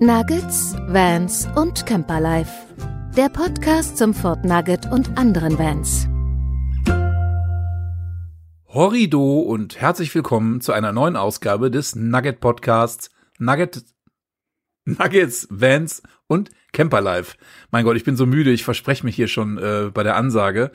Nuggets, Vans und Camperlife. Der Podcast zum Fort Nugget und anderen Vans. Horrido und herzlich willkommen zu einer neuen Ausgabe des Nugget Podcasts Nugget Nuggets, Vans und Camperlife. Mein Gott, ich bin so müde, ich verspreche mich hier schon äh, bei der Ansage.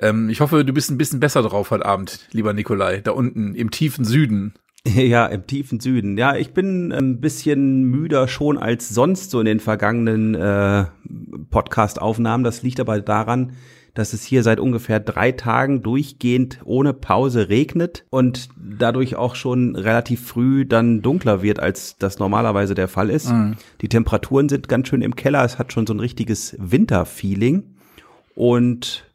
Ähm, ich hoffe, du bist ein bisschen besser drauf heute Abend, lieber Nikolai, da unten im tiefen Süden. Ja, im tiefen Süden. Ja, ich bin ein bisschen müder schon als sonst so in den vergangenen äh, Podcast-Aufnahmen. Das liegt aber daran, dass es hier seit ungefähr drei Tagen durchgehend ohne Pause regnet und dadurch auch schon relativ früh dann dunkler wird, als das normalerweise der Fall ist. Mhm. Die Temperaturen sind ganz schön im Keller. Es hat schon so ein richtiges Winterfeeling. Und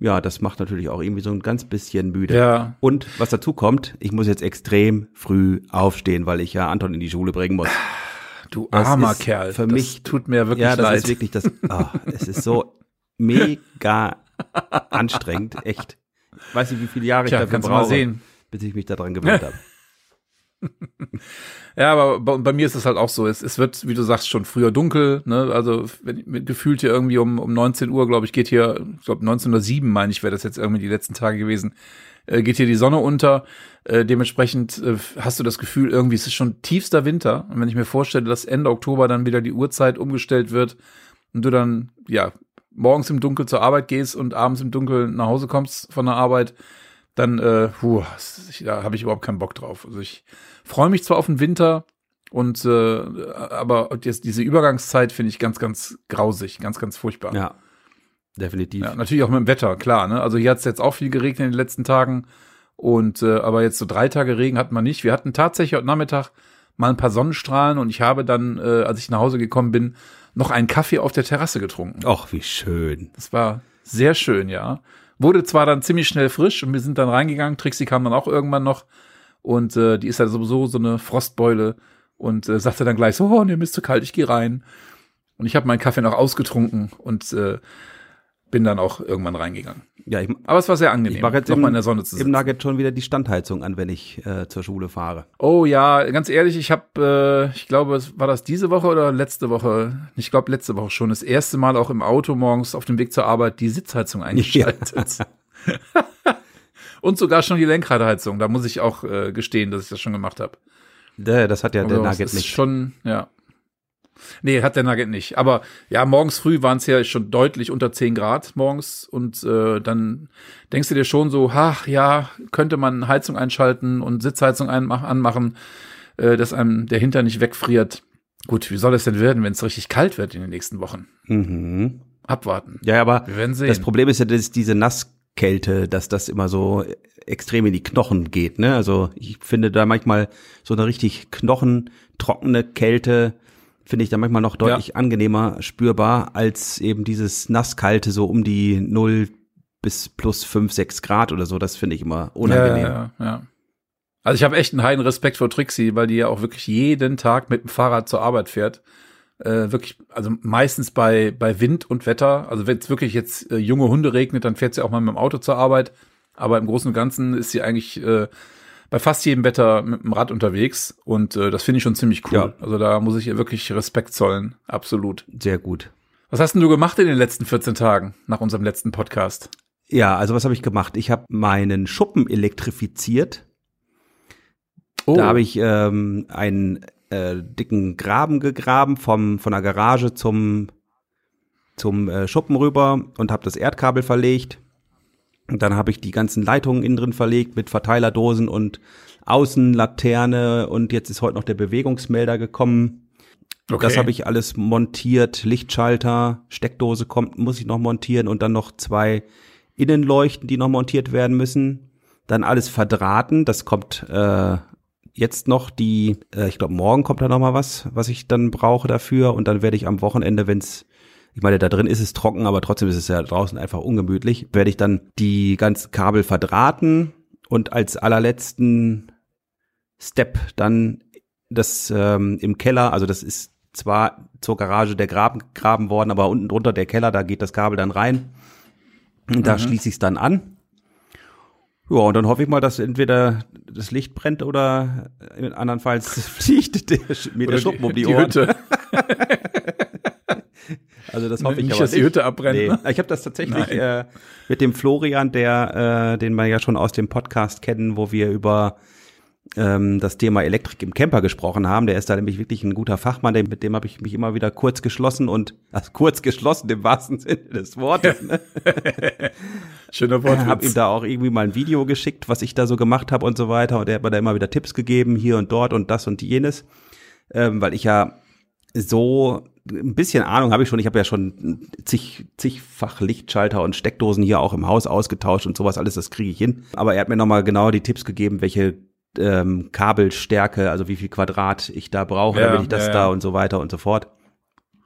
ja, das macht natürlich auch irgendwie so ein ganz bisschen müde. Ja. Und was dazu kommt, ich muss jetzt extrem früh aufstehen, weil ich ja Anton in die Schule bringen muss. Du armer Kerl. Für mich tut mir wirklich ja, das leid. ist wirklich das. Oh, es ist so mega anstrengend, echt. Ich weiß nicht, wie viele Jahre Tja, ich dafür brauche, sehen. bis ich mich daran gewöhnt habe. Ja, aber bei, bei mir ist es halt auch so. Es, es wird, wie du sagst, schon früher dunkel. Ne? Also wenn, gefühlt hier irgendwie um, um 19 Uhr, glaube ich, geht hier, ich glaube 1907, meine ich, wäre das jetzt irgendwie die letzten Tage gewesen, äh, geht hier die Sonne unter. Äh, dementsprechend äh, hast du das Gefühl, irgendwie es ist schon tiefster Winter. Und wenn ich mir vorstelle, dass Ende Oktober dann wieder die Uhrzeit umgestellt wird und du dann, ja, morgens im Dunkel zur Arbeit gehst und abends im Dunkel nach Hause kommst von der Arbeit, dann, äh, puh, da habe ich überhaupt keinen Bock drauf. Also ich freue mich zwar auf den Winter und äh, aber jetzt diese Übergangszeit finde ich ganz, ganz grausig, ganz, ganz furchtbar. Ja, definitiv. Ja, natürlich auch mit dem Wetter, klar. Ne? Also hier hat es jetzt auch viel geregnet in den letzten Tagen und äh, aber jetzt so drei Tage Regen hatten wir nicht. Wir hatten tatsächlich heute Nachmittag mal ein paar Sonnenstrahlen und ich habe dann, äh, als ich nach Hause gekommen bin, noch einen Kaffee auf der Terrasse getrunken. Ach, wie schön. Das war sehr schön, ja. Wurde zwar dann ziemlich schnell frisch und wir sind dann reingegangen. Trixie kam dann auch irgendwann noch und äh, die ist ja sowieso so eine Frostbeule und äh, sagte dann gleich so, oh, nee, mir ist zu kalt, ich gehe rein. Und ich habe meinen Kaffee noch ausgetrunken und äh, bin dann auch irgendwann reingegangen. Ja, ich, Aber es war sehr angenehm, ich mache jetzt noch im, mal in der Sonne zu im sitzen. Nugget schon wieder die Standheizung an, wenn ich äh, zur Schule fahre. Oh ja, ganz ehrlich, ich habe, äh, ich glaube, es war das diese Woche oder letzte Woche? Ich glaube letzte Woche schon. Das erste Mal auch im Auto morgens auf dem Weg zur Arbeit die Sitzheizung eingeschaltet. Und sogar schon die Lenkradheizung. Da muss ich auch äh, gestehen, dass ich das schon gemacht habe. Das hat ja der Also, das Nugget ist nicht. Schon, ja. Nee, hat der Nugget nicht. Aber ja, morgens früh waren es ja schon deutlich unter 10 Grad morgens und äh, dann denkst du dir schon so, ach ja, könnte man Heizung einschalten und Sitzheizung anmachen, äh, dass einem der Hintern nicht wegfriert. Gut, wie soll es denn werden, wenn es richtig kalt wird in den nächsten Wochen? Mhm. Abwarten. Ja, aber Wir werden sehen. das Problem ist ja, dass diese Nasskälte, dass das immer so extrem in die Knochen geht. Ne? Also ich finde da manchmal so eine richtig knochentrockene Kälte finde ich da manchmal noch deutlich angenehmer spürbar als eben dieses nasskalte so um die 0 bis plus 5, 6 Grad oder so. Das finde ich immer unangenehm. Ja, ja, ja. Also ich habe echt einen heiden Respekt vor Trixie, weil die ja auch wirklich jeden Tag mit dem Fahrrad zur Arbeit fährt. Äh, wirklich, also meistens bei, bei Wind und Wetter. Also wenn es wirklich jetzt äh, junge Hunde regnet, dann fährt sie auch mal mit dem Auto zur Arbeit. Aber im Großen und Ganzen ist sie eigentlich äh, bei fast jedem Wetter mit dem Rad unterwegs. Und äh, das finde ich schon ziemlich cool. Ja. Also da muss ich ihr wirklich Respekt zollen. Absolut. Sehr gut. Was hast denn du gemacht in den letzten 14 Tagen nach unserem letzten Podcast? Ja, also was habe ich gemacht? Ich habe meinen Schuppen elektrifiziert. Oh, Da habe ich ähm, einen äh, dicken Graben gegraben vom von der Garage zum zum äh, Schuppen rüber und habe das Erdkabel verlegt. Und dann habe ich die ganzen Leitungen innen drin verlegt mit Verteilerdosen und Außenlaterne und jetzt ist heute noch der Bewegungsmelder gekommen. okay. Das habe ich alles montiert, Lichtschalter, Steckdose kommt, muss ich noch montieren und dann noch zwei Innenleuchten, die noch montiert werden müssen. Dann alles verdrahten, das kommt äh, jetzt noch die, äh, ich glaube morgen kommt da noch mal was, was ich dann brauche dafür und dann werde ich am Wochenende, wenn's ich meine, da drin ist es trocken, aber trotzdem ist es ja draußen einfach ungemütlich. Werde ich dann die ganzen Kabel verdrahten und als allerletzten Step dann das ähm, im Keller, also das ist zwar zur Garage der Graben graben worden, aber unten drunter der Keller, da geht das Kabel dann rein. Und da Mhm. schließe ich es dann an. Ja, und dann hoffe ich mal, dass entweder das Licht brennt oder andernfalls fliegt der, mir der Schuppen um die, die Ohren. Hütte. also das hoffe ich nicht, dass die Hütte abbrennt. Nee. Ne? Ich habe das tatsächlich äh, mit dem Florian, der, äh, den wir ja schon aus dem Podcast kennen, wo wir über ähm, das Thema Elektrik im Camper gesprochen haben. Der ist da nämlich wirklich ein guter Fachmann, mit dem habe ich mich immer wieder kurz geschlossen und also kurz geschlossen im wahrsten Sinne des Wortes. Ne? Schöner Wort. Ich habe ihm da auch irgendwie mal ein Video geschickt, was ich da so gemacht habe und so weiter. Und er hat mir da immer wieder Tipps gegeben, hier und dort und das und jenes. Ähm, weil ich ja so ein bisschen Ahnung habe ich schon. Ich habe ja schon zig, zigfach Lichtschalter und Steckdosen hier auch im Haus ausgetauscht und sowas alles, das kriege ich hin. Aber er hat mir nochmal genau die Tipps gegeben, welche ähm, Kabelstärke, also wie viel Quadrat ich da brauche, ja, damit ich das ja, ja. da und so weiter und so fort.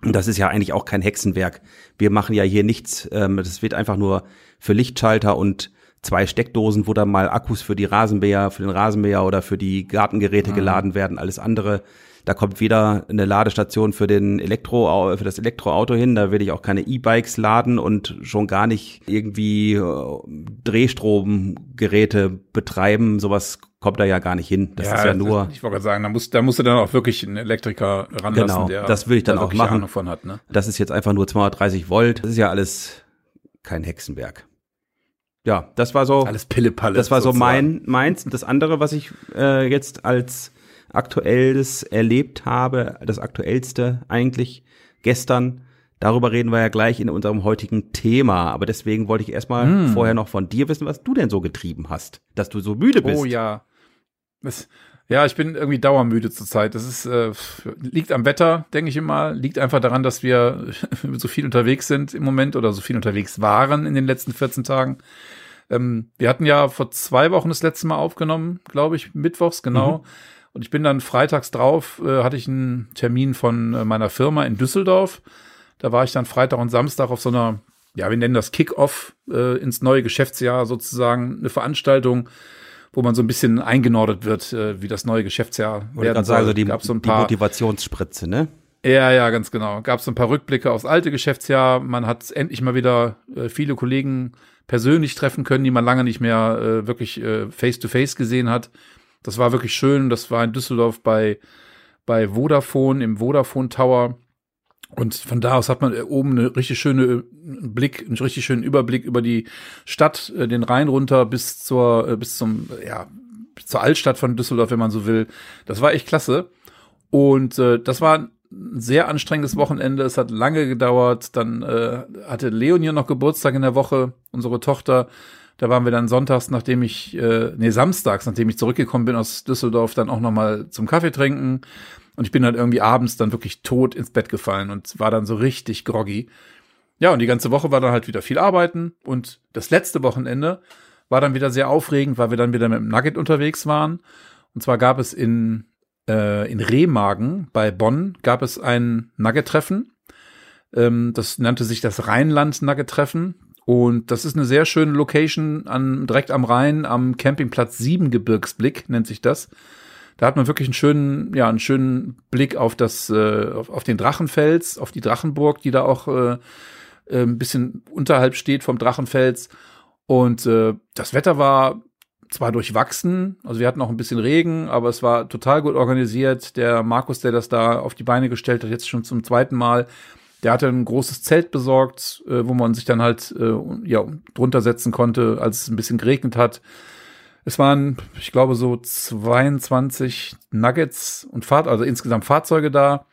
Und das ist ja eigentlich auch kein Hexenwerk. Wir machen ja hier nichts. Ähm, das wird einfach nur für Lichtschalter und zwei Steckdosen, wo dann mal Akkus für die Rasenmäher, für den Rasenmäher oder für die Gartengeräte mhm. geladen werden. Alles andere da kommt weder eine Ladestation für den Elektro, für das Elektroauto hin, da will ich auch keine E-Bikes laden und schon gar nicht irgendwie äh, Drehstromgeräte betreiben. Sowas kommt da ja gar nicht hin. Das ja, ist ja nur. Ich wollte gerade sagen, da musst, da musst du dann auch wirklich einen Elektriker ranlassen, genau, der das will ich dann auch machen. Hat, ne? Das ist jetzt einfach nur 230 Volt. Das ist ja alles kein Hexenwerk. Ja, das war so. Alles Pillepalle. Das war so mein, meins. Das andere, was ich äh, jetzt als Aktuelles erlebt habe, das Aktuellste eigentlich gestern. Darüber reden wir ja gleich in unserem heutigen Thema. Aber deswegen wollte ich erstmal hm. vorher noch von dir wissen, was du denn so getrieben hast, dass du so müde bist. Oh ja. Das, ja, ich bin irgendwie dauermüde zurzeit. Das ist, äh, liegt am Wetter, denke ich immer. Liegt einfach daran, dass wir so viel unterwegs sind im Moment oder so viel unterwegs waren in den letzten 14 Tagen. Ähm, wir hatten ja vor zwei Wochen das letzte Mal aufgenommen, glaube ich, mittwochs, genau. Mhm. Und ich bin dann freitags drauf, äh, hatte ich einen Termin von äh, meiner Firma in Düsseldorf. Da war ich dann Freitag und Samstag auf so einer, ja, wir nennen das Kick-Off äh, ins neue Geschäftsjahr sozusagen, eine Veranstaltung, wo man so ein bisschen eingenordet wird, äh, wie das neue Geschäftsjahr Wollte werden soll. Also die, Gab so ein paar, die Motivationsspritze, ne? Ja, ja, ganz genau. Gab so ein paar Rückblicke aufs alte Geschäftsjahr. Man hat endlich mal wieder äh, viele Kollegen persönlich treffen können, die man lange nicht mehr äh, wirklich äh, face to face gesehen hat. Das war wirklich schön. Das war in Düsseldorf bei, bei Vodafone, im Vodafone Tower. Und von da aus hat man oben eine richtig schöne äh, Blick, einen richtig schönen Überblick über die Stadt, äh, den Rhein runter bis zur, äh, bis zum, ja, zur Altstadt von Düsseldorf, wenn man so will. Das war echt klasse. Und äh, das war ein sehr anstrengendes Wochenende. Es hat lange gedauert. Dann äh, hatte Leon hier noch Geburtstag in der Woche, unsere Tochter. Da waren wir dann sonntags, nachdem ich, äh, nee, samstags, nachdem ich zurückgekommen bin aus Düsseldorf, dann auch noch mal zum Kaffee trinken. Und ich bin dann irgendwie abends dann wirklich tot ins Bett gefallen und war dann so richtig groggy. Ja, und die ganze Woche war dann halt wieder viel arbeiten. Und das letzte Wochenende war dann wieder sehr aufregend, weil wir dann wieder mit dem Nugget unterwegs waren. Und zwar gab es in, äh, in Remagen bei Bonn gab es ein Nugget-Treffen. Ähm, das nannte sich das Rheinland-Nugget-Treffen. Und das ist eine sehr schöne Location an, direkt am Rhein, am Campingplatz Siebengebirgsblick nennt sich das. Da hat man wirklich einen schönen, ja, einen schönen Blick auf das, äh, auf, auf den Drachenfels, auf die Drachenburg, die da auch äh, äh, ein bisschen unterhalb steht vom Drachenfels. Und äh, das Wetter war zwar durchwachsen, also wir hatten auch ein bisschen Regen, aber es war total gut organisiert. Der Markus, der das da auf die Beine gestellt hat, jetzt schon zum zweiten Mal, der hatte ein großes Zelt besorgt, äh, wo man sich dann halt äh, ja drunter setzen konnte, als es ein bisschen geregnet hat. Es waren, ich glaube, so 22 Nuggets und Fahrt, also insgesamt Fahrzeuge da,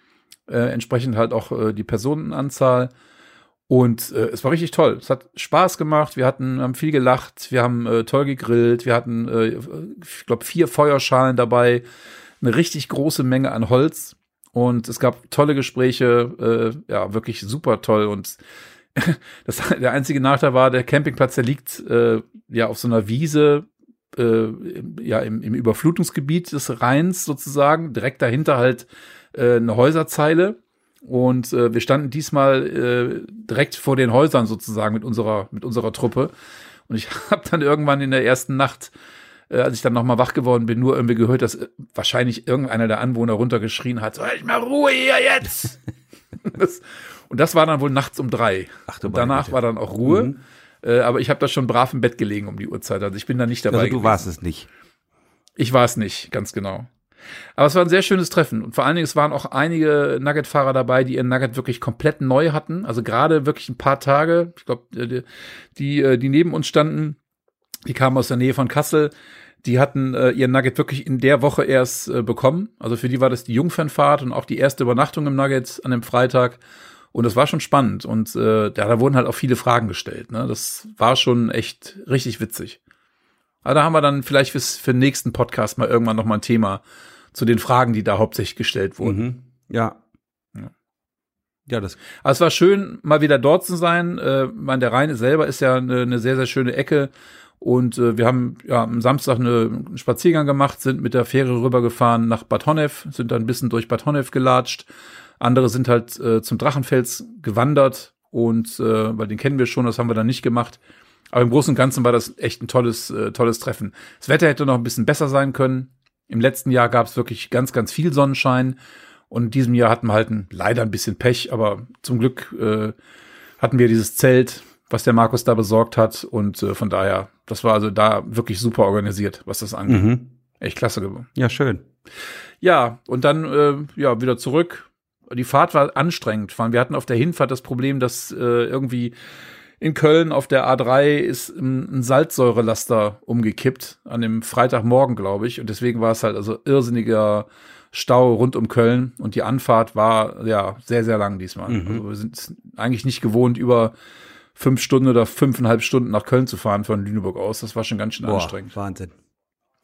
äh, entsprechend halt auch äh, die Personenanzahl. Und äh, es war richtig toll. Es hat Spaß gemacht. Wir hatten haben viel gelacht. Wir haben äh, toll gegrillt. Wir hatten, äh, ich glaube, vier Feuerschalen dabei. Eine richtig große Menge an Holz. Und es gab tolle Gespräche, äh, ja, wirklich super toll. Und das, der einzige Nachteil war, der Campingplatz, der liegt äh, ja auf so einer Wiese, äh, ja, im, im Überflutungsgebiet des Rheins sozusagen, direkt dahinter halt äh, eine Häuserzeile. Und äh, wir standen diesmal äh, direkt vor den Häusern sozusagen mit unserer, mit unserer Truppe. Und ich habe dann irgendwann in der ersten Nacht äh, als ich dann nochmal wach geworden bin, nur irgendwie gehört, dass äh, wahrscheinlich irgendeiner der Anwohner runtergeschrien hat, soll ich mal Ruhe hier jetzt? das, und das war dann wohl nachts um drei. Ach, du danach war dann auch Ruhe. Mhm. Äh, aber ich habe da schon brav im Bett gelegen um die Uhrzeit. Also ich bin da nicht dabei. Also du gewesen. warst es nicht. Ich war es nicht, ganz genau. Aber es war ein sehr schönes Treffen. Und vor allen Dingen, es waren auch einige Nugget-Fahrer dabei, die ihren Nugget wirklich komplett neu hatten. Also gerade wirklich ein paar Tage. Ich glaube, die, die, die neben uns standen, die kamen aus der Nähe von Kassel. Die hatten äh, ihren Nugget wirklich in der Woche erst äh, bekommen. Also für die war das die Jungfernfahrt und auch die erste Übernachtung im Nugget an dem Freitag. Und das war schon spannend. Und äh, ja, da wurden halt auch viele Fragen gestellt. Ne? Das war schon echt richtig witzig. Aber da haben wir dann vielleicht fürs, für den nächsten Podcast mal irgendwann noch mal ein Thema zu den Fragen, die da hauptsächlich gestellt wurden. Mhm. Ja. Ja. Ja, das. Aber es war schön, mal wieder dort zu sein. Äh, man, der Rhein selber ist ja eine, eine sehr, sehr schöne Ecke. Und äh, wir haben ja am Samstag eine, einen Spaziergang gemacht, sind mit der Fähre rübergefahren nach Bad Honnef, sind dann ein bisschen durch Bad Honnef gelatscht. Andere sind halt äh, zum Drachenfels gewandert und äh, weil den kennen wir schon, das haben wir dann nicht gemacht. Aber im Großen und Ganzen war das echt ein tolles, äh, tolles Treffen. Das Wetter hätte noch ein bisschen besser sein können. Im letzten Jahr gab es wirklich ganz, ganz viel Sonnenschein. Und in diesem Jahr hatten wir halt ein, leider ein bisschen Pech, aber zum Glück äh, hatten wir dieses Zelt, was der Markus da besorgt hat. Und äh, von daher, das war also da wirklich super organisiert, was das angeht. Mhm. Echt klasse geworden. Ja, schön. Ja, und dann äh, ja wieder zurück. Die Fahrt war anstrengend. Vor allem, Wir hatten auf der Hinfahrt das Problem, dass äh, irgendwie in Köln auf der A3 ist ein Salzsäurelaster umgekippt an dem Freitagmorgen, glaube ich. Und deswegen war es halt also irrsinniger Stau rund um Köln. Und die Anfahrt war ja sehr, sehr lang diesmal. Mhm. Also wir sind eigentlich nicht gewohnt, über fünf Stunden oder fünfeinhalb Stunden nach Köln zu fahren von Lüneburg aus. Das war schon ganz schön Boah, anstrengend. Wahnsinn.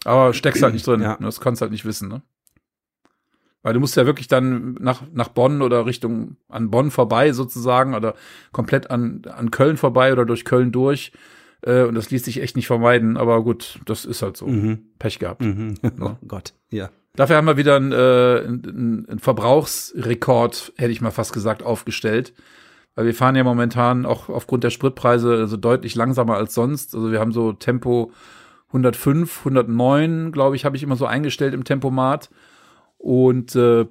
Aber steckst halt nicht drin. Ja. Das kannst halt nicht wissen, ne? Weil du musst ja wirklich dann nach, nach Bonn oder Richtung an Bonn vorbei sozusagen oder komplett an, an Köln vorbei oder durch Köln durch. Äh, und das ließ sich echt nicht vermeiden. Aber gut, das ist halt so. Mhm. Pech gehabt. Mhm. Ja. Oh Gott. Ja. Dafür haben wir wieder einen, äh, einen, einen Verbrauchsrekord, hätte ich mal fast gesagt, aufgestellt. Weil wir fahren ja momentan auch aufgrund der Spritpreise also deutlich langsamer als sonst. Also wir haben so Tempo 105, 109, glaube ich, habe ich immer so eingestellt im Tempomat. Und äh,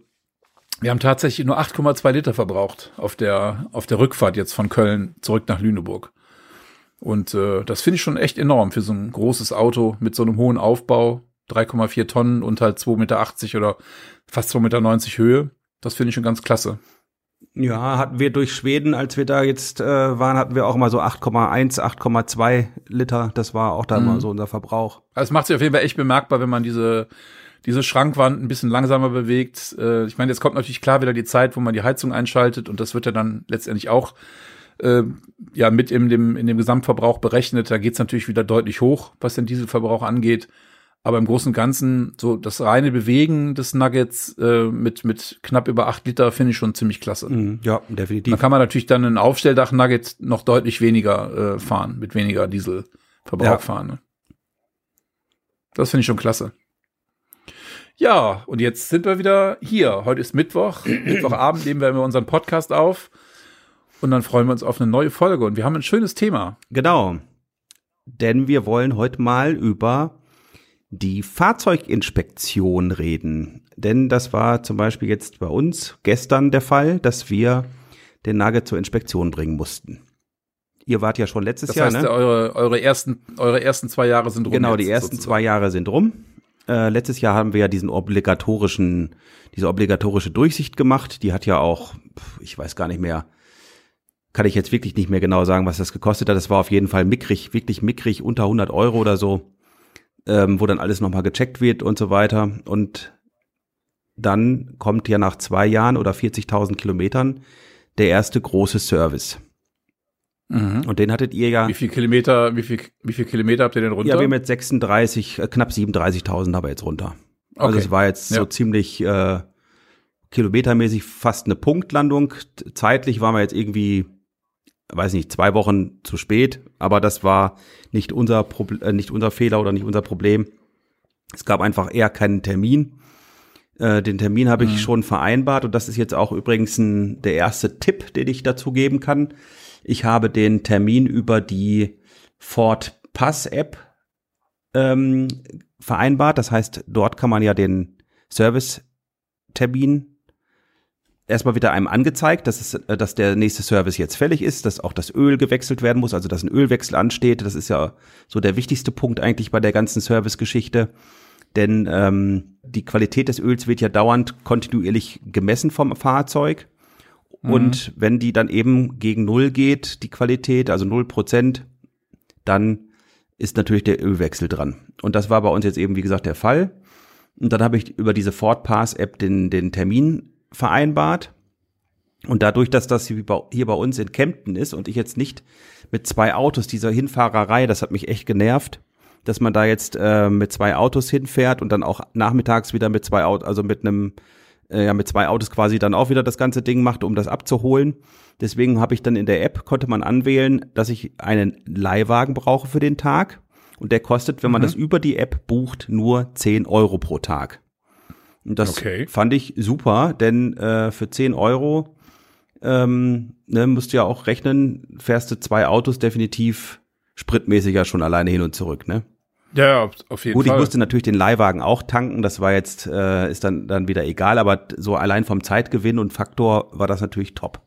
wir haben tatsächlich nur 8,2 Liter verbraucht auf der, auf der Rückfahrt jetzt von Köln zurück nach Lüneburg. Und äh, das finde ich schon echt enorm für so ein großes Auto mit so einem hohen Aufbau. 3,4 Tonnen und halt 2,80 Meter oder fast 2,90 Meter Höhe. Das finde ich schon ganz klasse. Ja, hatten wir durch Schweden, als wir da jetzt äh, waren, hatten wir auch mal so 8,1, 8,2 Liter. Das war auch da Mhm. mal so unser Verbrauch. Also es macht sich auf jeden Fall echt bemerkbar, wenn man diese, diese Schrankwand ein bisschen langsamer bewegt. Äh, ich meine, jetzt kommt natürlich klar wieder die Zeit, wo man die Heizung einschaltet und das wird ja dann letztendlich auch äh, ja mit in dem, in dem Gesamtverbrauch berechnet. Da geht's natürlich wieder deutlich hoch, was den Dieselverbrauch angeht. Aber im Großen und Ganzen, so das reine Bewegen des Nuggets äh, mit, mit knapp über acht Liter finde ich schon ziemlich klasse. Mhm. Ja, Da definitiv. kann man natürlich dann ein Aufstelldach-Nugget noch deutlich weniger äh, fahren, mit weniger Dieselverbrauch Ja. fahren. Ne? Das finde ich schon klasse. Ja, und jetzt sind wir wieder hier. Heute ist Mittwoch. Mittwochabend nehmen wir unseren Podcast auf. Und dann freuen wir uns auf eine neue Folge. Und wir haben ein schönes Thema. Genau. Denn wir wollen heute mal über die Fahrzeuginspektion reden. Denn das war zum Beispiel jetzt bei uns gestern der Fall, dass wir den Nugget zur Inspektion bringen mussten. Ihr wart ja schon letztes Das Jahr, heißt, ne? eure, eure, ersten, eure ersten zwei Jahre sind rum. Genau, die ersten sozusagen. zwei Jahre sind rum. Äh, letztes Jahr haben wir ja diesen obligatorischen, diese obligatorische Durchsicht gemacht. Die hat ja auch, ich weiß gar nicht mehr, kann ich jetzt wirklich nicht mehr genau sagen, was das gekostet hat. Das war auf jeden Fall mickrig, wirklich mickrig, unter 100 Euro oder so, ähm, wo dann alles nochmal gecheckt wird und so weiter. Und dann kommt ja nach zwei Jahren oder 40.000 Kilometern der erste große Service. Mhm. Und den hattet ihr ja, Wie viel Kilometer, wie viel, wie viel Kilometer habt ihr denn runter? ja, wir mit 36, äh, knapp 37.000 haben wir jetzt runter. Also Okay. es war jetzt so Ja. ziemlich äh, kilometermäßig fast eine Punktlandung. Zeitlich waren wir jetzt irgendwie, weiß nicht, zwei Wochen zu spät, aber das war nicht unser Proble äh, nicht unser Fehler oder nicht unser Problem. Es gab einfach eher keinen Termin. Äh, den Termin habe ich schon vereinbart und das ist jetzt auch übrigens ein, der erste Tipp, den ich dazu geben kann. Ich habe den Termin über die Ford Pass App ähm, vereinbart. Das heißt, dort kann man ja den Service-Termin erstmal wieder einem angezeigt, dass, es, äh, dass der nächste Service jetzt fällig ist, dass auch das Öl gewechselt werden muss, also dass ein Ölwechsel ansteht. Das ist ja so der wichtigste Punkt eigentlich bei der ganzen Servicegeschichte. Denn ähm, die Qualität des Öls wird ja dauernd kontinuierlich gemessen vom Fahrzeug. Mhm. Und wenn die dann eben gegen Null geht, die Qualität, also Null Prozent, dann ist natürlich der Ölwechsel dran. Und das war bei uns jetzt eben, wie gesagt, der Fall. Und dann habe ich über diese Ford Pass App den, den Termin vereinbart. Und dadurch, dass das hier bei uns in Kempten ist und ich jetzt nicht mit zwei Autos dieser Hinfahrerei, das hat mich echt genervt, dass man da jetzt äh, mit zwei Autos hinfährt und dann auch nachmittags wieder mit zwei Autos, also mit einem, äh, ja, mit zwei Autos quasi dann auch wieder das ganze Ding macht, um das abzuholen. Deswegen habe ich dann in der App, konnte man anwählen, dass ich einen Leihwagen brauche für den Tag. Und der kostet, wenn man mhm. das über die App bucht, nur 10 Euro pro Tag. Und das okay. fand ich super, denn äh, für 10 Euro ähm, ne, musst du ja auch rechnen, fährst du zwei Autos definitiv spritmäßiger schon alleine hin und zurück, ne? Ja, auf jeden Gut, Fall. Gut, ich musste natürlich den Leihwagen auch tanken, das war jetzt, äh, ist dann, dann wieder egal, aber so allein vom Zeitgewinn und Faktor war das natürlich top.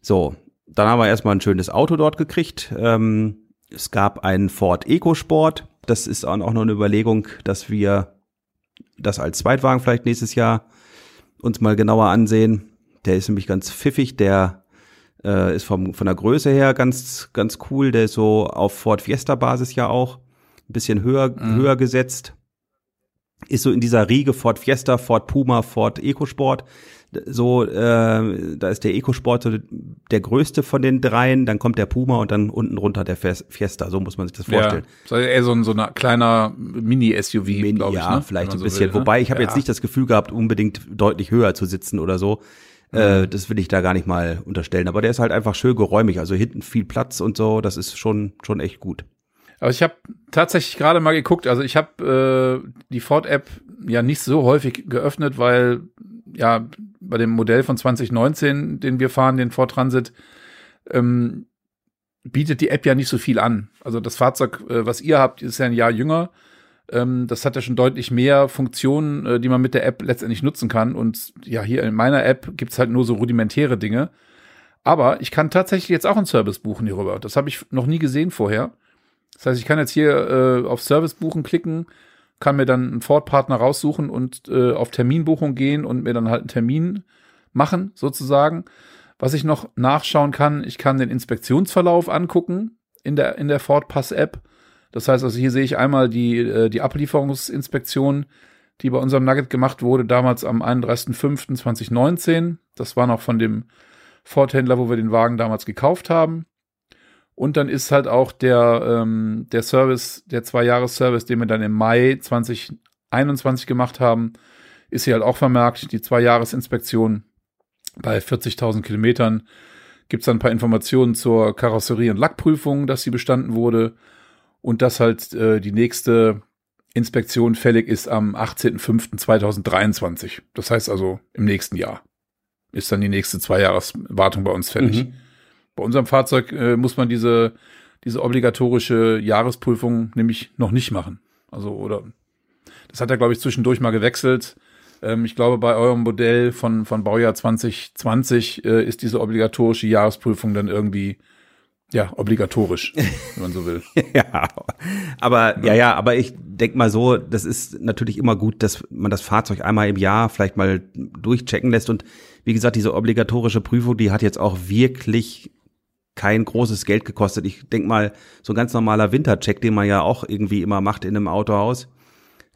So, dann haben wir erstmal ein schönes Auto dort gekriegt. Ähm, es gab einen Ford EcoSport. Das ist auch noch eine Überlegung, dass wir das als Zweitwagen vielleicht nächstes Jahr uns mal genauer ansehen. Der ist nämlich ganz pfiffig, der äh, ist vom, von der Größe her ganz, ganz cool. Der ist so auf Ford Fiesta Basis ja auch ein bisschen höher, mhm. höher gesetzt. Ist so in dieser Riege Ford Fiesta, Ford Puma, Ford EcoSport so, äh, da ist der EcoSport so der größte von den dreien, dann kommt der Puma und dann unten runter der Fiesta, so muss man sich das vorstellen. Ja, eher so ein, so ein kleiner Mini-SUV, glaube ich. Ja, ne? vielleicht so ein bisschen. Will, ne? Wobei, ich habe ja. jetzt nicht das Gefühl gehabt, unbedingt deutlich höher zu sitzen oder so. Äh, mhm. das will ich da gar nicht mal unterstellen. Aber der ist halt einfach schön geräumig. Also hinten viel Platz und so, das ist schon, schon echt gut. Aber ich habe tatsächlich gerade mal geguckt, also ich habe äh, die Ford-App ja nicht so häufig geöffnet, weil ja bei dem Modell von 2019, den wir fahren, den Ford Transit, ähm, bietet die App ja nicht so viel an. Also das Fahrzeug, äh, was ihr habt, ist ja ein Jahr jünger. Ähm, das hat ja schon deutlich mehr Funktionen, äh, die man mit der App letztendlich nutzen kann. Und ja, hier in meiner App gibt's halt nur so rudimentäre Dinge. Aber ich kann tatsächlich jetzt auch einen Service buchen hierüber. Das habe ich noch nie gesehen vorher. Das heißt, ich kann jetzt hier äh, auf Service buchen klicken, kann mir dann einen Ford-Partner raussuchen und äh, auf Terminbuchung gehen und mir dann halt einen Termin machen, sozusagen. Was ich noch nachschauen kann, ich kann den Inspektionsverlauf angucken in der, in der Ford Pass App. Das heißt also, hier sehe ich einmal die, äh, die Ablieferungsinspektion, die bei unserem Nugget gemacht wurde, damals am 31.05.2019. Das war noch von dem Ford-Händler, wo wir den Wagen damals gekauft haben. Und dann ist halt auch der, ähm, der Service, der Zwei-Jahres-Service, den wir dann im Mai 2021 gemacht haben, ist hier halt auch vermerkt. Die Zwei-Jahres-Inspektion bei 40.000 Kilometern gibt es dann ein paar Informationen zur Karosserie- und Lackprüfung, dass sie bestanden wurde. Und dass halt äh, die nächste Inspektion fällig ist am 18.05.2023. Das heißt also im nächsten Jahr ist dann die nächste Zwei-Jahres-Wartung bei uns fällig. Mhm. Bei unserem Fahrzeug äh, muss man diese, diese obligatorische Jahresprüfung nämlich noch nicht machen. Also, oder das hat er, glaube ich, zwischendurch mal gewechselt. Ähm, ich glaube, bei eurem Modell von, von Baujahr 2020 äh, ist diese obligatorische Jahresprüfung dann irgendwie ja, obligatorisch, wenn man so will. ja, aber ja. ja, ja, aber ich denk mal so, das ist natürlich immer gut, dass man das Fahrzeug einmal im Jahr vielleicht mal durchchecken lässt und wie gesagt, diese obligatorische Prüfung, die hat jetzt auch wirklich kein großes Geld gekostet. Ich denk mal, so ein ganz normaler Wintercheck, den man ja auch irgendwie immer macht in einem Autohaus,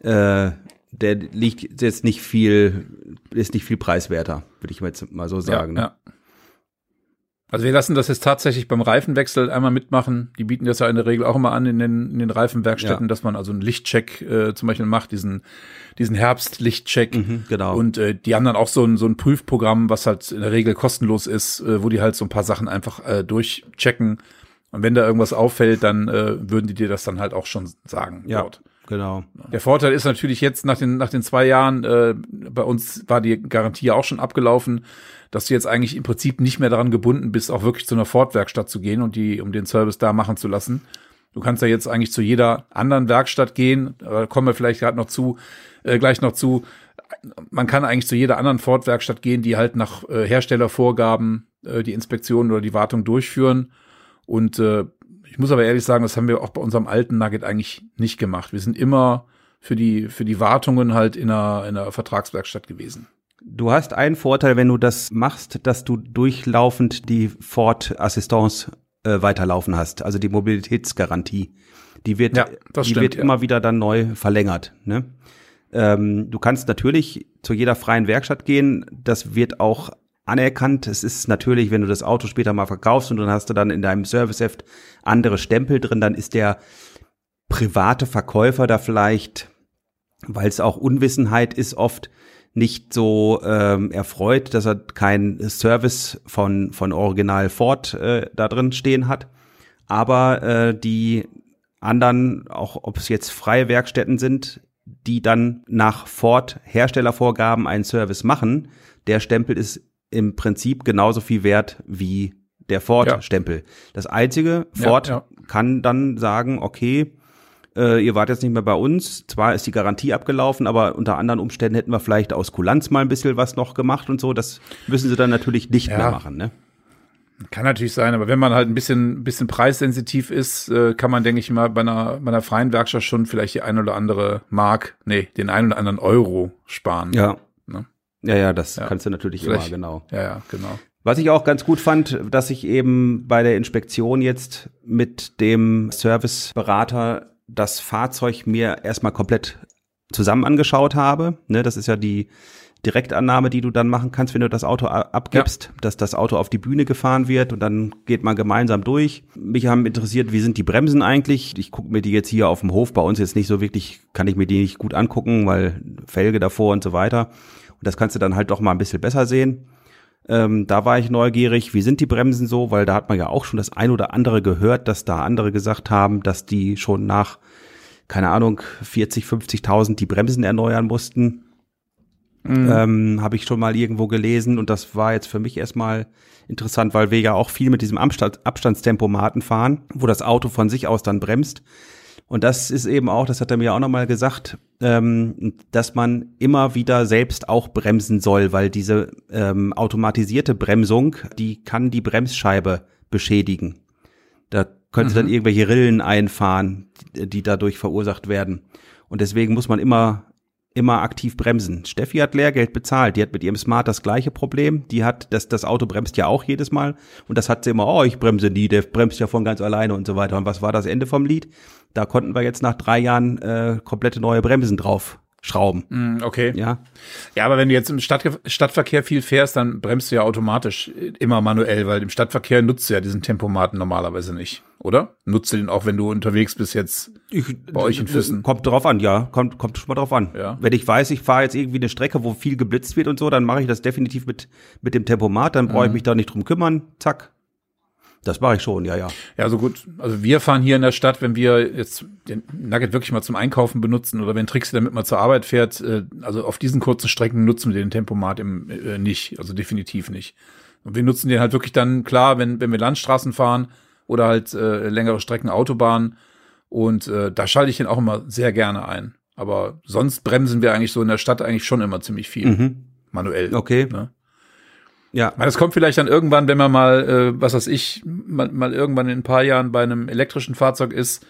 äh, der liegt jetzt nicht viel, ist nicht viel preiswerter, würde ich jetzt mal so sagen. Ja, ne? ja. Also wir lassen das jetzt tatsächlich beim Reifenwechsel einmal mitmachen. Die bieten das ja in der Regel auch immer an in den, in den Reifenwerkstätten, ja. dass man also einen Lichtcheck äh, zum Beispiel macht, diesen, diesen Herbstlichtcheck. Mhm, genau. Und äh, die haben dann auch so ein, so ein Prüfprogramm, was halt in der Regel kostenlos ist, äh, wo die halt so ein paar Sachen einfach äh, durchchecken. Und wenn da irgendwas auffällt, dann äh, würden die dir das dann halt auch schon sagen. Ja. Dort. Genau. Der Vorteil ist natürlich jetzt nach den, nach den zwei Jahren, äh, bei uns war die Garantie auch schon abgelaufen, dass du jetzt eigentlich im Prinzip nicht mehr daran gebunden bist, auch wirklich zu einer Ford-Werkstatt zu gehen und die, um den Service da machen zu lassen. Du kannst ja jetzt eigentlich zu jeder anderen Werkstatt gehen, äh, kommen wir vielleicht gerade noch zu, äh, gleich noch zu. man kann eigentlich zu jeder anderen Ford-Werkstatt gehen, die halt nach äh, Herstellervorgaben äh, die Inspektion oder die Wartung durchführen. Und äh, ich muss aber ehrlich sagen, das haben wir auch bei unserem alten Nugget eigentlich nicht gemacht. Wir sind immer für die, für die Wartungen halt in einer, in einer Vertragswerkstatt gewesen. Du hast einen Vorteil, wenn du das machst, dass du durchlaufend die Ford Assistance äh, weiterlaufen hast, also die Mobilitätsgarantie. Die wird, Ja, die stimmt, wird ja. immer wieder dann neu verlängert. Ne? Ähm, du kannst natürlich zu jeder freien Werkstatt gehen. Das wird auch anerkannt. Es ist natürlich, wenn du das Auto später mal verkaufst und dann hast du dann in deinem Serviceheft andere Stempel drin, dann ist der private Verkäufer da vielleicht, weil es auch Unwissenheit ist, oft nicht so ähm, erfreut, dass er keinen Service von, von Original Ford äh, da drin stehen hat. Aber äh, die anderen, auch ob es jetzt freie Werkstätten sind, die dann nach Ford Herstellervorgaben einen Service machen, der Stempel ist im Prinzip genauso viel wert wie der Ford-Stempel. Das Einzige, Ja, Ford ja. kann dann sagen, okay, äh, ihr wart jetzt nicht mehr bei uns, zwar ist die Garantie abgelaufen, aber unter anderen Umständen hätten wir vielleicht aus Kulanz mal ein bisschen was noch gemacht und so. Das müssen sie dann natürlich nicht Ja. mehr machen, ne? Kann natürlich sein, aber wenn man halt ein bisschen, bisschen preissensitiv ist, äh, kann man, denke ich mal, bei einer, bei einer freien Werkstatt schon vielleicht die ein oder andere Mark, nee, den einen oder anderen Euro sparen. Ja. Ja, ja, das Ja. kannst du natürlich Vielleicht- immer, genau. Ja, ja, genau. Was ich auch ganz gut fand, dass ich eben bei der Inspektion jetzt mit dem Serviceberater das Fahrzeug mir erstmal komplett zusammen angeschaut habe. Ne, das ist ja die Direktannahme, die du dann machen kannst, wenn du das Auto abgibst, dass das Auto auf die Bühne gefahren wird und dann geht man gemeinsam durch. Mich haben interessiert, wie sind die Bremsen eigentlich? Ich gucke mir die jetzt hier auf dem Hof bei uns jetzt nicht so wirklich, kann ich mir die nicht gut angucken, weil Felge davor und so weiter. Das kannst du dann halt doch mal ein bisschen besser sehen. Ähm, da war ich neugierig, wie sind die Bremsen so, weil da hat man ja auch schon das ein oder andere gehört, dass da andere gesagt haben, dass die schon nach, keine Ahnung, 40, 50.000 die Bremsen erneuern mussten. Ähm, Habe ich schon mal irgendwo gelesen und das war jetzt für mich erstmal interessant, weil wir ja auch viel mit diesem Abstand, Abstandstempomaten fahren, wo das Auto von sich aus dann bremst. Und das ist eben auch, das hat er mir auch nochmal gesagt, ähm, dass man immer wieder selbst auch bremsen soll, weil diese ähm, automatisierte Bremsung, die kann die Bremsscheibe beschädigen. Da könnte dann irgendwelche Rillen einfahren, die dadurch verursacht werden. Und deswegen muss man immer immer aktiv bremsen. Steffi hat Lehrgeld bezahlt. Die hat mit ihrem Smart das gleiche Problem. Die hat, das, das Auto bremst ja auch jedes Mal. Und das hat sie immer, oh, ich bremse nie, der bremst ja von ganz alleine und so weiter. Und was war das Ende vom Lied? Da konnten wir jetzt nach drei Jahren äh, komplette neue Bremsen drauf schrauben. Mm, Okay. Ja, Ja, aber wenn du jetzt im Stadt, Stadtverkehr viel fährst, dann bremst du ja automatisch immer manuell, weil im Stadtverkehr nutzt du ja diesen Tempomaten normalerweise nicht, oder? Nutzt du den auch, wenn du unterwegs bist jetzt ich, bei euch in Füssen? Kommt drauf an, ja. Kommt, kommt schon mal drauf an. Ja. Wenn ich weiß, ich fahre jetzt irgendwie eine Strecke, wo viel geblitzt wird und so, dann mache ich das definitiv mit, mit dem Tempomat. Dann Mhm. brauche ich mich da nicht drum kümmern. Zack. Das mache ich schon, ja, ja. Ja, so gut. Also wir fahren hier in der Stadt, wenn wir jetzt den Nugget wirklich mal zum Einkaufen benutzen oder wenn Trixie damit mal zur Arbeit fährt, äh, also auf diesen kurzen Strecken nutzen wir den Tempomat im, äh, nicht, also definitiv nicht. Und wir nutzen den halt wirklich dann, klar, wenn, wenn wir Landstraßen fahren oder halt äh, längere Strecken Autobahn und äh, da schalte ich den auch immer sehr gerne ein. Aber sonst bremsen wir eigentlich so in der Stadt eigentlich schon immer ziemlich viel Mhm. manuell. Okay. Ne? Ja. Weil das kommt vielleicht dann irgendwann, wenn man mal, äh, was weiß ich, mal, mal irgendwann in ein paar Jahren bei einem elektrischen Fahrzeug ist,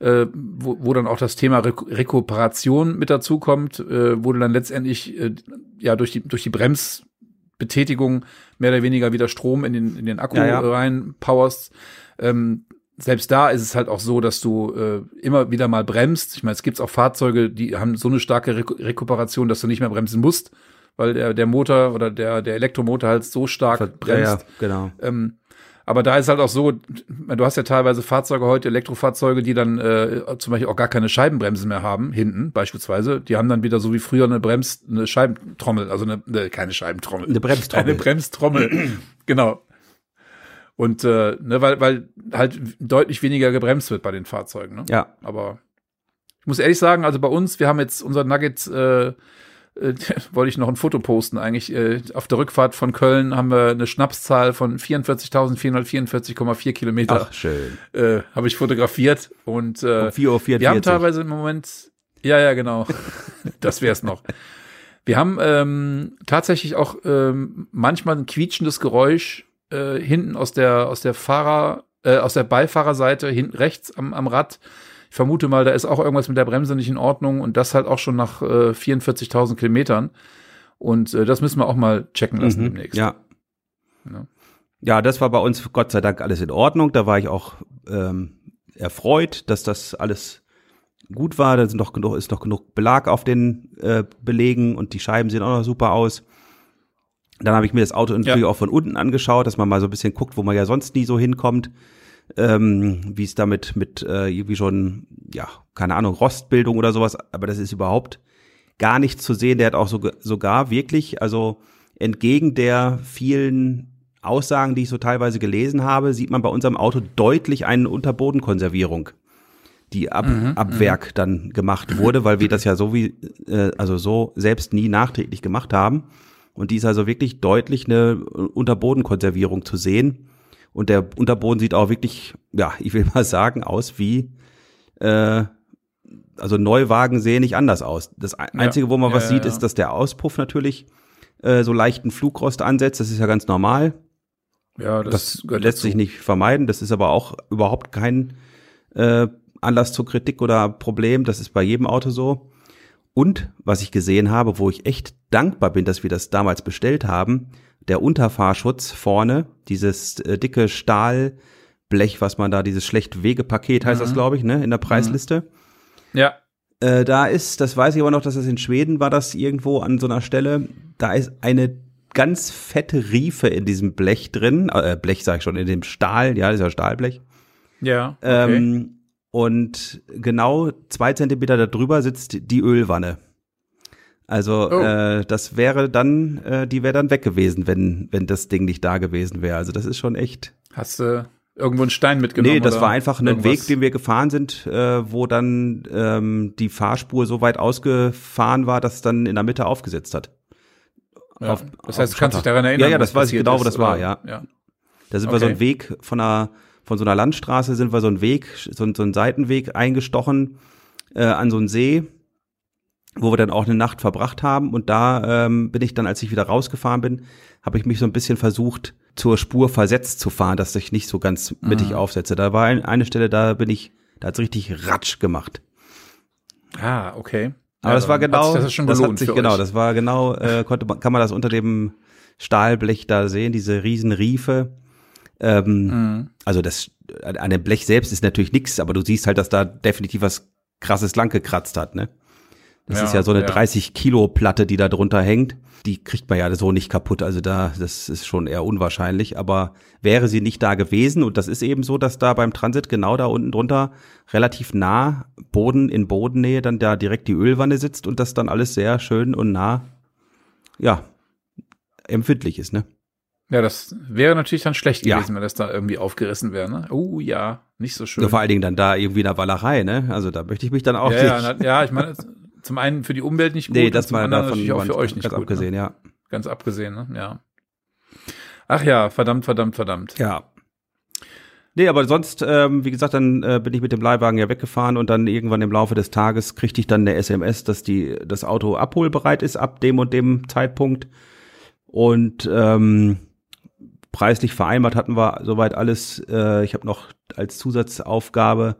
äh, wo, wo dann auch das Thema Re Rekuperation mit dazu kommt, äh, wo du dann letztendlich äh, ja durch die durch die Bremsbetätigung mehr oder weniger wieder Strom in den in den Akku Ja, ja. rein powerst. Ähm, selbst da ist es halt auch so, dass du äh, immer wieder mal bremst. Ich meine, es gibt auch Fahrzeuge, die haben so eine starke Reku Rekuperation, dass du nicht mehr bremsen musst, weil der, der Motor oder der, der Elektromotor halt so stark bremst. Ja, genau. Ähm, aber da ist halt auch so, du hast ja teilweise Fahrzeuge heute, Elektrofahrzeuge, die dann äh, zum Beispiel auch gar keine Scheibenbremsen mehr haben, hinten beispielsweise. Die haben dann wieder so wie früher eine Brems, eine Scheibentrommel, also eine, ne, keine Scheibentrommel. Eine Bremstrommel. Eine Bremstrommel, genau. Und äh, ne, weil, weil halt deutlich weniger gebremst wird bei den Fahrzeugen. Ne? Ja. Aber ich muss ehrlich sagen, also bei uns, wir haben jetzt unser Nugget, äh, äh, wollte ich noch ein Foto posten eigentlich. Äh, auf der Rückfahrt von Köln haben wir eine Schnapszahl von 44.444,4 Kilometer. Ach, schön. Äh, habe ich fotografiert und äh, Um 4.44 Uhr. wir haben teilweise im Moment, ja, ja, genau, das wär's noch. Wir haben ähm, tatsächlich auch ähm, manchmal ein quietschendes Geräusch äh, hinten aus der aus der Fahrer äh, aus der Beifahrerseite hinten rechts am, am Rad. Ich vermute mal, da ist auch irgendwas mit der Bremse nicht in Ordnung und das halt auch schon nach äh, 44.000 Kilometern. Und äh, das müssen wir auch mal checken lassen Mhm, demnächst. Ja. Ja. Ja, das war bei uns Gott sei Dank alles in Ordnung. Da war ich auch ähm, erfreut, dass das alles gut war. Da sind noch genug, ist noch genug Belag auf den äh, Belegen und die Scheiben sehen auch noch super aus. Dann habe ich mir das Auto natürlich Ja. auch von unten angeschaut, dass man mal so ein bisschen guckt, wo man ja sonst nie so hinkommt. Ähm, wie es damit mit äh, irgendwie schon, ja, keine Ahnung, Rostbildung oder sowas, aber das ist überhaupt gar nichts zu sehen. Der hat auch so, sogar wirklich, also entgegen der vielen Aussagen, die ich so teilweise gelesen habe, sieht man bei unserem Auto deutlich eine Unterbodenkonservierung, die ab, ab Werk dann gemacht wurde, weil wir das ja so wie, äh, also so selbst nie nachträglich gemacht haben. Und die ist also wirklich deutlich eine Unterbodenkonservierung zu sehen. Und der Unterboden sieht auch wirklich, ja, ich will mal sagen, aus wie, äh, also Neuwagen sehen nicht anders aus. Das Ein- Einzige, wo man Ja, was ja, sieht, ja. ist, dass der Auspuff natürlich äh, so leichten Flugrost ansetzt. Das ist ja ganz normal. Ja, Das, das, lässt dazu. sich nicht vermeiden. Das ist aber auch überhaupt kein äh, Anlass zur Kritik oder Problem. Das ist bei jedem Auto so. Und was ich gesehen habe, wo ich echt dankbar bin, dass wir das damals bestellt haben, der Unterfahrschutz vorne, dieses äh, dicke Stahlblech, was man da, dieses schlecht Wegepaket heißt Mhm. das, glaube ich, ne, in der Preisliste. Ja, Äh, da ist, das weiß ich aber noch, dass das in Schweden war, das irgendwo an so einer Stelle, da ist eine ganz fette Riefe in diesem Blech drin, äh, Blech sage ich schon, in dem Stahl, ja, das ist ja Stahlblech. ja. Okay. Ähm, und genau zwei Zentimeter darüber sitzt die Ölwanne. Also Oh. äh, das wäre dann, äh, die wäre dann weg gewesen, wenn wenn das Ding nicht da gewesen wäre. Also das ist schon echt. Hast du irgendwo einen Stein mitgenommen? Nee, das war einfach ein? Weg, den wir gefahren sind, äh, wo dann ähm, die Fahrspur so weit ausgefahren war, dass es dann in der Mitte aufgesetzt hat. Ja. auf- das heißt, du kannst dich daran erinnern. Ja, ja, das weiß ich genau, wo das war, ja. ja. Da sind wir so Okay. einen Weg von einer von so einer Landstraße sind wir so einen Weg, so, so einen Seitenweg eingestochen äh, an so einen See, wo wir dann auch eine Nacht verbracht haben. Und da ähm, bin ich dann, als ich wieder rausgefahren bin, habe ich mich so ein bisschen versucht, zur Spur versetzt zu fahren, dass ich nicht so ganz mittig Mhm. aufsetze. Da war ein, eine Stelle, da bin ich, da hat's richtig Ratsch gemacht. Ah, okay. Aber Ja, das war genau, das schon das hat sich genau, euch. das war genau, äh, konnte man, kann man das unter dem Stahlblech da sehen, diese riesen Riefe. Ähm, Mhm. also das an dem Blech selbst ist natürlich nichts, aber du siehst halt, dass da definitiv was krasses lang gekratzt hat, ne? Das Ja, ist ja so eine ja. 30 Kilo Platte, die da drunter hängt. Die kriegt man ja so nicht kaputt. Also da, das ist schon eher unwahrscheinlich. Aber wäre sie nicht da gewesen, und das ist eben so, dass da beim Transit genau da unten drunter relativ nah Boden in Bodennähe dann da direkt die Ölwanne sitzt und das dann alles sehr schön und nah, ja, empfindlich ist, ne? Ja, das wäre natürlich dann schlecht Ja. gewesen, wenn das da irgendwie aufgerissen wäre. Ne? Oh ja, nicht so schön. Ja, vor allen Dingen dann da irgendwie in der Wallerei, ne? Also da möchte ich mich dann auch ja, ja, na, ja, ich meine, zum einen für die Umwelt nicht gut, nee, und das zum mal anderen natürlich auch für euch nicht ganz gut. abgesehen, Ne? ja. Ganz abgesehen, ne? Ja. Ach ja, verdammt, verdammt, verdammt. Ja. Nee, aber sonst, ähm, wie gesagt, dann äh, bin ich mit dem Leihwagen ja weggefahren und dann irgendwann im Laufe des Tages kriegte ich dann eine SMS, dass die das Auto abholbereit ist ab dem und dem Zeitpunkt. Und ähm, preislich vereinbart hatten wir soweit alles. Äh, ich habe noch als Zusatzaufgabe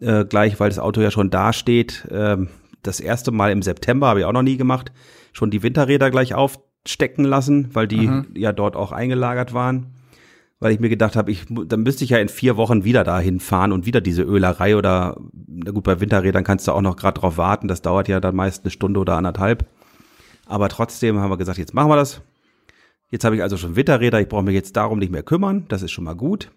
äh, gleich, weil das Auto ja schon da steht, ähm, das erste Mal im September, habe ich auch noch nie gemacht, schon die Winterräder gleich aufstecken lassen, weil die Mhm. ja dort auch eingelagert waren. Weil ich mir gedacht habe, ich, dann müsste ich ja in vier Wochen wieder dahin fahren und wieder diese Ölerei oder, na gut, bei Winterrädern kannst du auch noch gerade drauf warten. Das dauert ja dann meist eine Stunde oder anderthalb. Aber trotzdem haben wir gesagt, jetzt machen wir das. Jetzt habe ich also schon Winterräder, ich brauche mich jetzt darum nicht mehr kümmern. Das ist schon mal gut.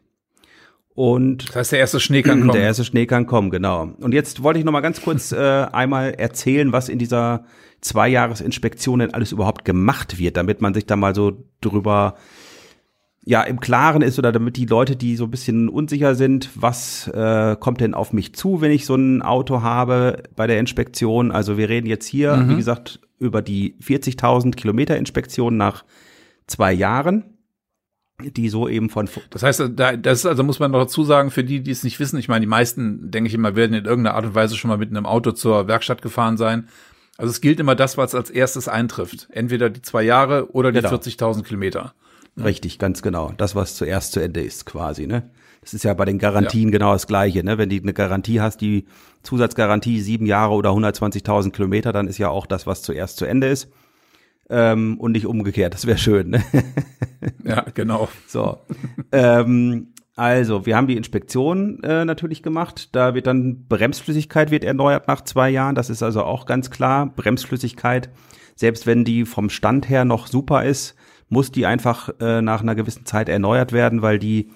Und Das heißt, der erste Schnee kann kommen. der erste Schnee kann kommen, genau. Und jetzt wollte ich noch mal ganz kurz äh, einmal erzählen, was in dieser Zweijahresinspektion denn alles überhaupt gemacht wird, damit man sich da mal so drüber ja im Klaren ist oder damit die Leute, die so ein bisschen unsicher sind, was äh, kommt denn auf mich zu, wenn ich so ein Auto habe bei der Inspektion. Also wir reden jetzt hier, Mhm. wie gesagt, über die 40.000 Kilometer Inspektion nach zwei Jahren, die so eben von Das heißt, da, das ist, also muss man noch dazu sagen, für die, die es nicht wissen, ich meine, die meisten, denke ich immer, werden in irgendeiner Art und Weise schon mal mit einem Auto zur Werkstatt gefahren sein. Also es gilt immer das, was als erstes eintrifft. Entweder die zwei Jahre oder die Genau. 40.000 Kilometer. Richtig, ganz genau. Das, was zuerst zu Ende ist, quasi, ne? Das ist ja bei den Garantien genau das Gleiche, ne? Wenn du eine Garantie hast, die Zusatzgarantie sieben Jahre oder 120.000 Kilometer, dann ist ja auch das, was zuerst zu Ende ist. Ähm, und nicht umgekehrt. Das wäre schön, ne? Ja, genau. So. ähm, also, wir haben die Inspektion äh, natürlich gemacht. Da wird dann Bremsflüssigkeit wird erneuert nach zwei Jahren. Das ist also auch ganz klar. Bremsflüssigkeit, selbst wenn die vom Stand her noch super ist, muss die einfach äh, nach einer gewissen Zeit erneuert werden, weil die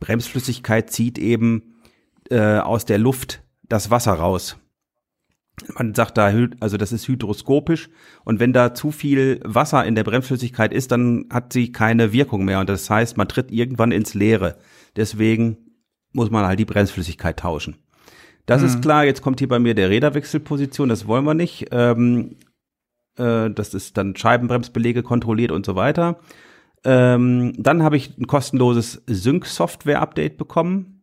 Bremsflüssigkeit zieht eben äh, aus der Luft das Wasser raus. Man sagt da, also das ist hydroskopisch und wenn da zu viel Wasser in der Bremsflüssigkeit ist, dann hat sie keine Wirkung mehr und das heißt, man tritt irgendwann ins Leere. Deswegen muss man halt die Bremsflüssigkeit tauschen. Das ist klar, jetzt kommt hier bei mir der Räderwechselposition, das wollen wir nicht. Ähm, äh, das ist dann Scheibenbremsbelege kontrolliert und so weiter. Ähm, dann habe ich ein kostenloses Sync-Software-Update bekommen.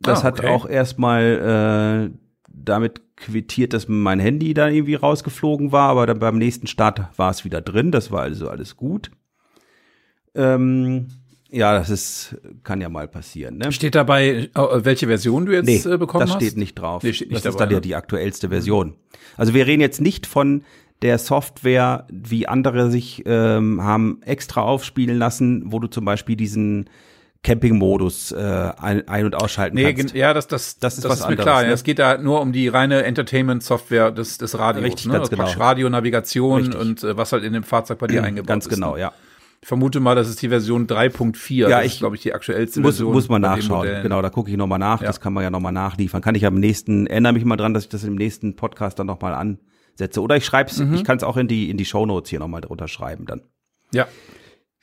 Das Ah, hat okay. auch erstmal äh, damit quittiert, dass mein Handy da irgendwie rausgeflogen war, aber dann beim nächsten Start war es wieder drin. Das war also alles gut. Ähm, ja, das ist, kann ja mal passieren, ne? Steht dabei, äh, welche Version du jetzt Nee, äh, bekommen das hast? steht nicht drauf. Nee, steht nicht das ist dabei, dann ja die aktuellste Version. Also wir reden jetzt nicht von der Software, wie andere sich ähm, haben extra aufspielen lassen, wo du zum Beispiel diesen Camping-Modus äh, ein, ein- und ausschalten Nee, kannst. ja, das, das, Das ist was mir anderes, klar. ne? Es geht da nur um die reine Entertainment-Software des, des Radios. Richtig, ne? ganz Also genau. Radio, Navigation Richtig. und äh, was halt in dem Fahrzeug bei dir eingebaut Ganz ist. genau, ne? ja. Ich vermute mal, das ist die Version 3.4. Ja, das ich- ist, glaube ich, die aktuellste Muss, Version. muss man nachschauen. Genau, da gucke ich nochmal nach. Ja. Das kann man ja nochmal nachliefern. Kann ich am nächsten, erinnere mich mal dran, dass ich das im nächsten Podcast dann nochmal ansetze. Oder ich schreib's, Mhm. ich kann es auch in die, in die Shownotes hier nochmal drunter schreiben dann. Ja,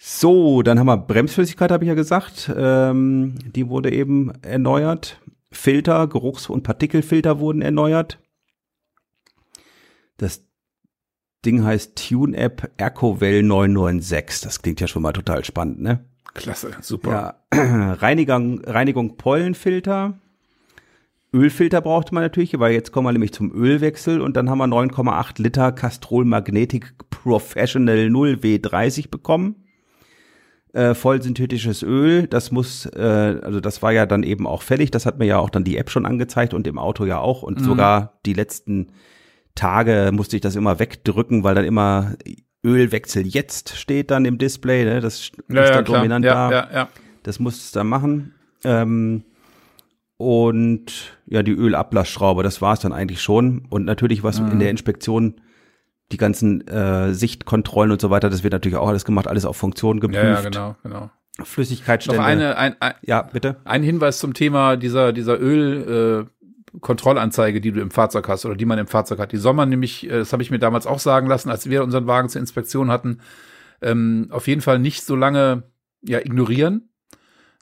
So, dann haben wir Bremsflüssigkeit, habe ich ja gesagt. Ähm, die wurde eben erneuert. Filter, Geruchs- und Partikelfilter wurden erneuert. Das Ding heißt TuneApp EcoWell 996. Das klingt ja schon mal total spannend, ne? klasse, super. Ja, Reinigung, Reinigung Pollenfilter. Ölfilter brauchte man natürlich, weil jetzt kommen wir nämlich zum Ölwechsel und dann haben wir 9,8 Liter Castrol Magnetic Professional 0 W30 bekommen. Äh, vollsynthetisches Öl, das muss, äh, also das war ja dann eben auch fällig, das hat mir ja auch dann die App schon angezeigt und im Auto ja auch und sogar die letzten Tage musste ich das immer wegdrücken, weil dann immer Ölwechsel jetzt steht dann im Display, ne? das ist Ja, ja, dann klar. dominant ja, da. ja, ja. Das musst du dann machen. Ähm, und ja, die Ölablassschraube, das war es dann eigentlich schon. Und natürlich, was Mhm. in der Inspektion, die ganzen äh, Sichtkontrollen und so weiter, das wird natürlich auch alles gemacht, alles auf Funktion geprüft. Ja, ja, genau, genau. Noch Flüssigkeitsstände. eine, ein, ein, Ja, bitte. ein Hinweis zum Thema dieser, dieser Öl, äh, Kontrollanzeige, die du im Fahrzeug hast oder die man im Fahrzeug hat. Die soll man nämlich, äh, das habe ich mir damals auch sagen lassen, als wir unseren Wagen zur Inspektion hatten, ähm, auf jeden Fall nicht so lange ja, ignorieren.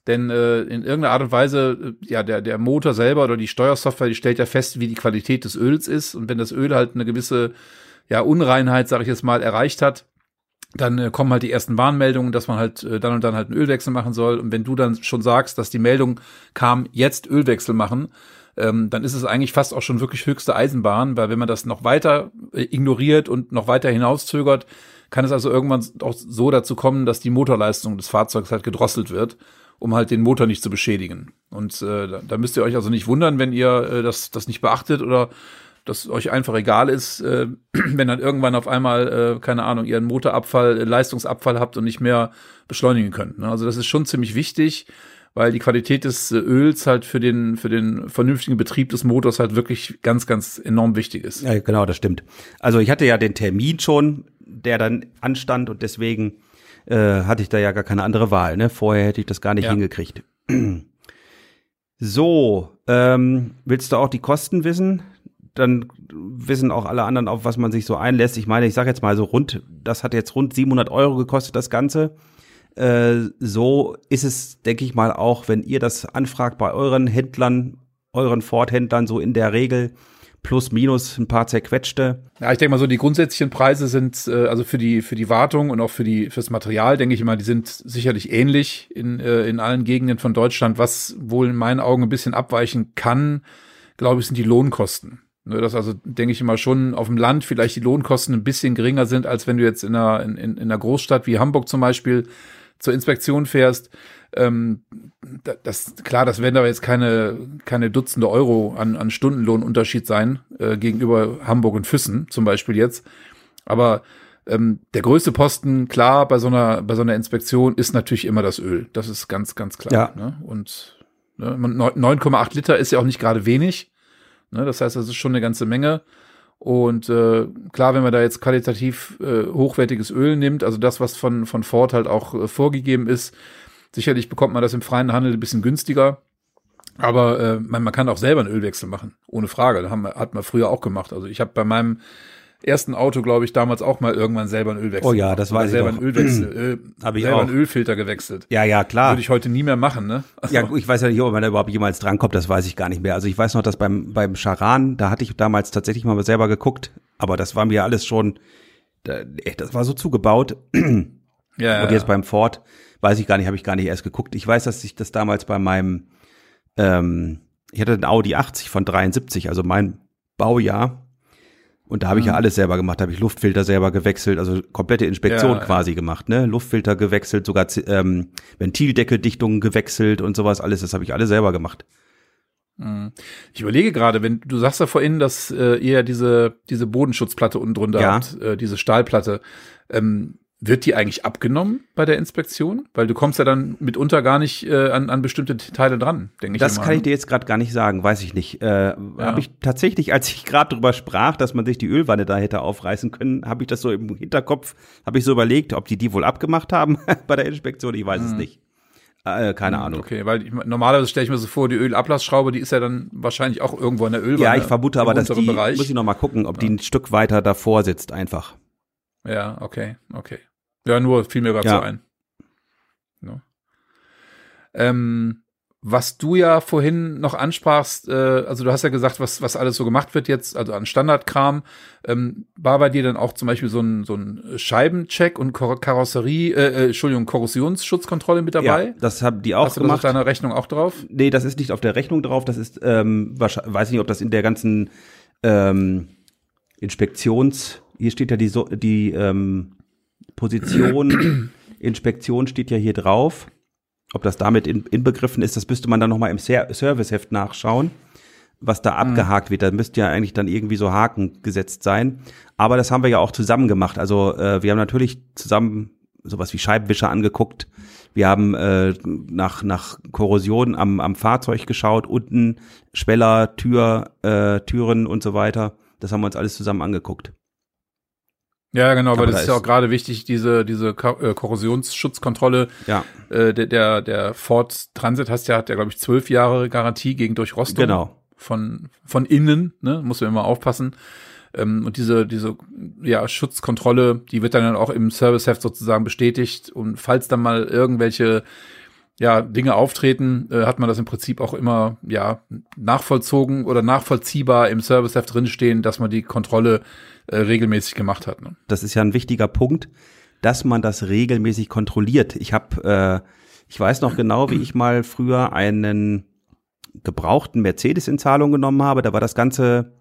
Denn äh, in irgendeiner Art und Weise, äh, ja, der, der Motor selber oder die Steuersoftware, die stellt ja fest, wie die Qualität des Öls ist. Und wenn das Öl halt eine gewisse ja, Unreinheit, sage ich jetzt mal, erreicht hat, dann äh, kommen halt die ersten Warnmeldungen, dass man halt äh, dann und dann halt einen Ölwechsel machen soll. Und wenn du dann schon sagst, dass die Meldung kam, jetzt Ölwechsel machen, ähm, dann ist es eigentlich fast auch schon wirklich höchste Eisenbahn, weil wenn man das noch weiter äh, ignoriert und noch weiter hinauszögert, kann es also irgendwann auch so dazu kommen, dass die Motorleistung des Fahrzeugs halt gedrosselt wird, um halt den Motor nicht zu beschädigen. Und äh, da, da müsst ihr euch also nicht wundern, wenn ihr äh, das, das nicht beachtet oder dass euch einfach egal ist, äh, wenn dann irgendwann auf einmal, äh, keine Ahnung, ihr einen Motorabfall, äh, Leistungsabfall habt und nicht mehr beschleunigen könnt. Ne? Also das ist schon ziemlich wichtig, weil die Qualität des äh, Öls halt für den, für den vernünftigen Betrieb des Motors halt wirklich ganz, ganz enorm wichtig ist. Ja, genau, das stimmt. Also ich hatte ja den Termin schon, der dann anstand und deswegen äh, hatte ich da ja gar keine andere Wahl. Ne? Vorher hätte ich das gar nicht Ja. hingekriegt. So, ähm, willst du auch die Kosten wissen? Dann wissen auch alle anderen, auf was man sich so einlässt. Ich meine, ich sage jetzt mal so rund, das hat jetzt rund 700 Euro gekostet, das Ganze. Äh, so ist es, denke ich mal, auch, wenn ihr das anfragt bei euren Händlern, euren Ford-Händlern, so in der Regel plus minus ein paar zerquetschte. Ja, ich denke mal so, die grundsätzlichen Preise sind, äh, also für die, für die Wartung und auch für die, fürs Material, denke ich mal, die sind sicherlich ähnlich in, äh, in allen Gegenden von Deutschland. Was wohl in meinen Augen ein bisschen abweichen kann, glaube ich, sind die Lohnkosten. Ne, dass also, denke ich immer, schon auf dem Land vielleicht die Lohnkosten ein bisschen geringer sind, als wenn du jetzt in einer, in, in einer Großstadt wie Hamburg zum Beispiel zur Inspektion fährst. Ähm, das, klar, das werden aber jetzt keine, keine Dutzende Euro an, an Stundenlohnunterschied sein, äh, gegenüber Hamburg und Füssen zum Beispiel jetzt. Aber ähm, der größte Posten, klar, bei so einer, bei so einer Inspektion ist natürlich immer das Öl. Das ist ganz, ganz klar. Ja. Ne? Und ne, 9,8 Liter ist ja auch nicht gerade wenig. Ne? Das heißt, das ist schon eine ganze Menge. Und äh, klar, wenn man da jetzt qualitativ äh, hochwertiges Öl nimmt, also das, was von, von Ford halt auch äh, vorgegeben ist, sicherlich bekommt man das im freien Handel ein bisschen günstiger. Aber äh, man, man kann auch selber einen Ölwechsel machen, ohne Frage. Das haben hat man früher auch gemacht. Also ich habe bei meinem ersten Auto, glaube ich, damals auch mal irgendwann selber einen Ölwechsel. Oh ja, das war selber ich einen Ölwechsel, äh, Hab ich selber auch. einen Ölfilter gewechselt. Ja, ja, klar. Würde ich heute nie mehr machen, ne? Also, Ja, ich weiß ja nicht, ob man da überhaupt jemals drankommt, das weiß ich gar nicht mehr. Also ich weiß noch, dass beim, beim Charan, da hatte ich damals tatsächlich mal selber geguckt, aber das war mir alles schon, das war so zugebaut. ja, Und jetzt beim Ford, weiß ich gar nicht, habe ich gar nicht erst geguckt. Ich weiß, dass ich das damals bei meinem, ähm, ich hatte einen Audi 80 von 73, also mein Baujahr. Und da habe ich ja alles selber gemacht, da habe ich Luftfilter selber gewechselt, also komplette Inspektion Ja, ja. quasi gemacht, ne? Luftfilter gewechselt, sogar ähm, Ventildeckeldichtungen gewechselt und sowas, alles, das habe ich alles selber gemacht. Ich überlege gerade, wenn du sagst ja vorhin, dass äh, ihr ja diese diese Bodenschutzplatte unten drunter Ja. habt, äh, diese Stahlplatte, ähm, wird die eigentlich abgenommen bei der Inspektion? Weil du kommst ja dann mitunter gar nicht äh, an, an bestimmte Teile dran, denke ich Das immer, kann ich ne? dir jetzt gerade gar nicht sagen, weiß ich nicht. Äh, Habe ich tatsächlich, als ich gerade drüber sprach, dass man sich die Ölwanne da hätte aufreißen können, habe ich das so im Hinterkopf, habe ich so überlegt, ob die die wohl abgemacht haben bei der Inspektion. Ich weiß es nicht. Äh, keine Ahnung. Mhm. Okay, weil ich, normalerweise stelle ich mir so vor, die Ölablassschraube, die ist ja dann wahrscheinlich auch irgendwo in der Ölwanne. Ja, ich vermute aber, dass die, Bereich. muss ich noch mal gucken, ob die ein Stück weiter davor sitzt einfach. Ja, okay, okay. Ja, nur fiel mir gerade Ja. so ein. No. Ähm, was du ja vorhin noch ansprachst, äh, also du hast ja gesagt, was, was alles so gemacht wird jetzt, also an Standardkram, ähm, war bei dir dann auch zum Beispiel so ein, so ein Scheibencheck und Kar Karosserie, äh, äh, Entschuldigung, Korrosionsschutzkontrolle mit dabei? Ja, das haben die auch hast du das auf gemacht. deiner Rechnung auch drauf? Nee, das ist nicht auf der Rechnung drauf. Das ist, ähm, wahrscheinlich, weiß nicht, ob das in der ganzen ähm, Inspektions, hier steht ja die, so die ähm, Position, Inspektion steht ja hier drauf. Ob das damit in, inbegriffen ist, das müsste man dann nochmal im Ser Serviceheft nachschauen, was da abgehakt wird. Da müsste ja eigentlich dann irgendwie so Haken gesetzt sein. Aber das haben wir ja auch zusammen gemacht. Also äh, wir haben natürlich zusammen sowas wie Scheibenwischer angeguckt. Wir haben äh, nach, nach Korrosion am, am Fahrzeug geschaut, unten Schweller, Tür, äh, Türen und so weiter. Das haben wir uns alles zusammen angeguckt. Ja, genau, Aber weil das da ist ja auch gerade wichtig, diese, diese äh, Korrosionsschutzkontrolle. Ja, Äh, der, der, der Ford Transit hast ja, hat ja, glaube ich, zwölf Jahre Garantie gegen Durchrostung. genau. Von, von innen, ne, muss man immer aufpassen. Ähm, und diese, diese, ja, Schutzkontrolle, die wird dann auch im Serviceheft sozusagen bestätigt. Und falls dann mal irgendwelche, ja, Dinge auftreten, äh, hat man das im Prinzip auch immer, ja, nachvollzogen oder nachvollziehbar im Serviceheft drinstehen, dass man die Kontrolle äh, regelmäßig gemacht hat. Ne? Das ist ja ein wichtiger Punkt, dass man das regelmäßig kontrolliert. Ich habe, äh, ich weiß noch genau, wie ich mal früher einen gebrauchten Mercedes in Zahlung genommen habe. Da war das ganze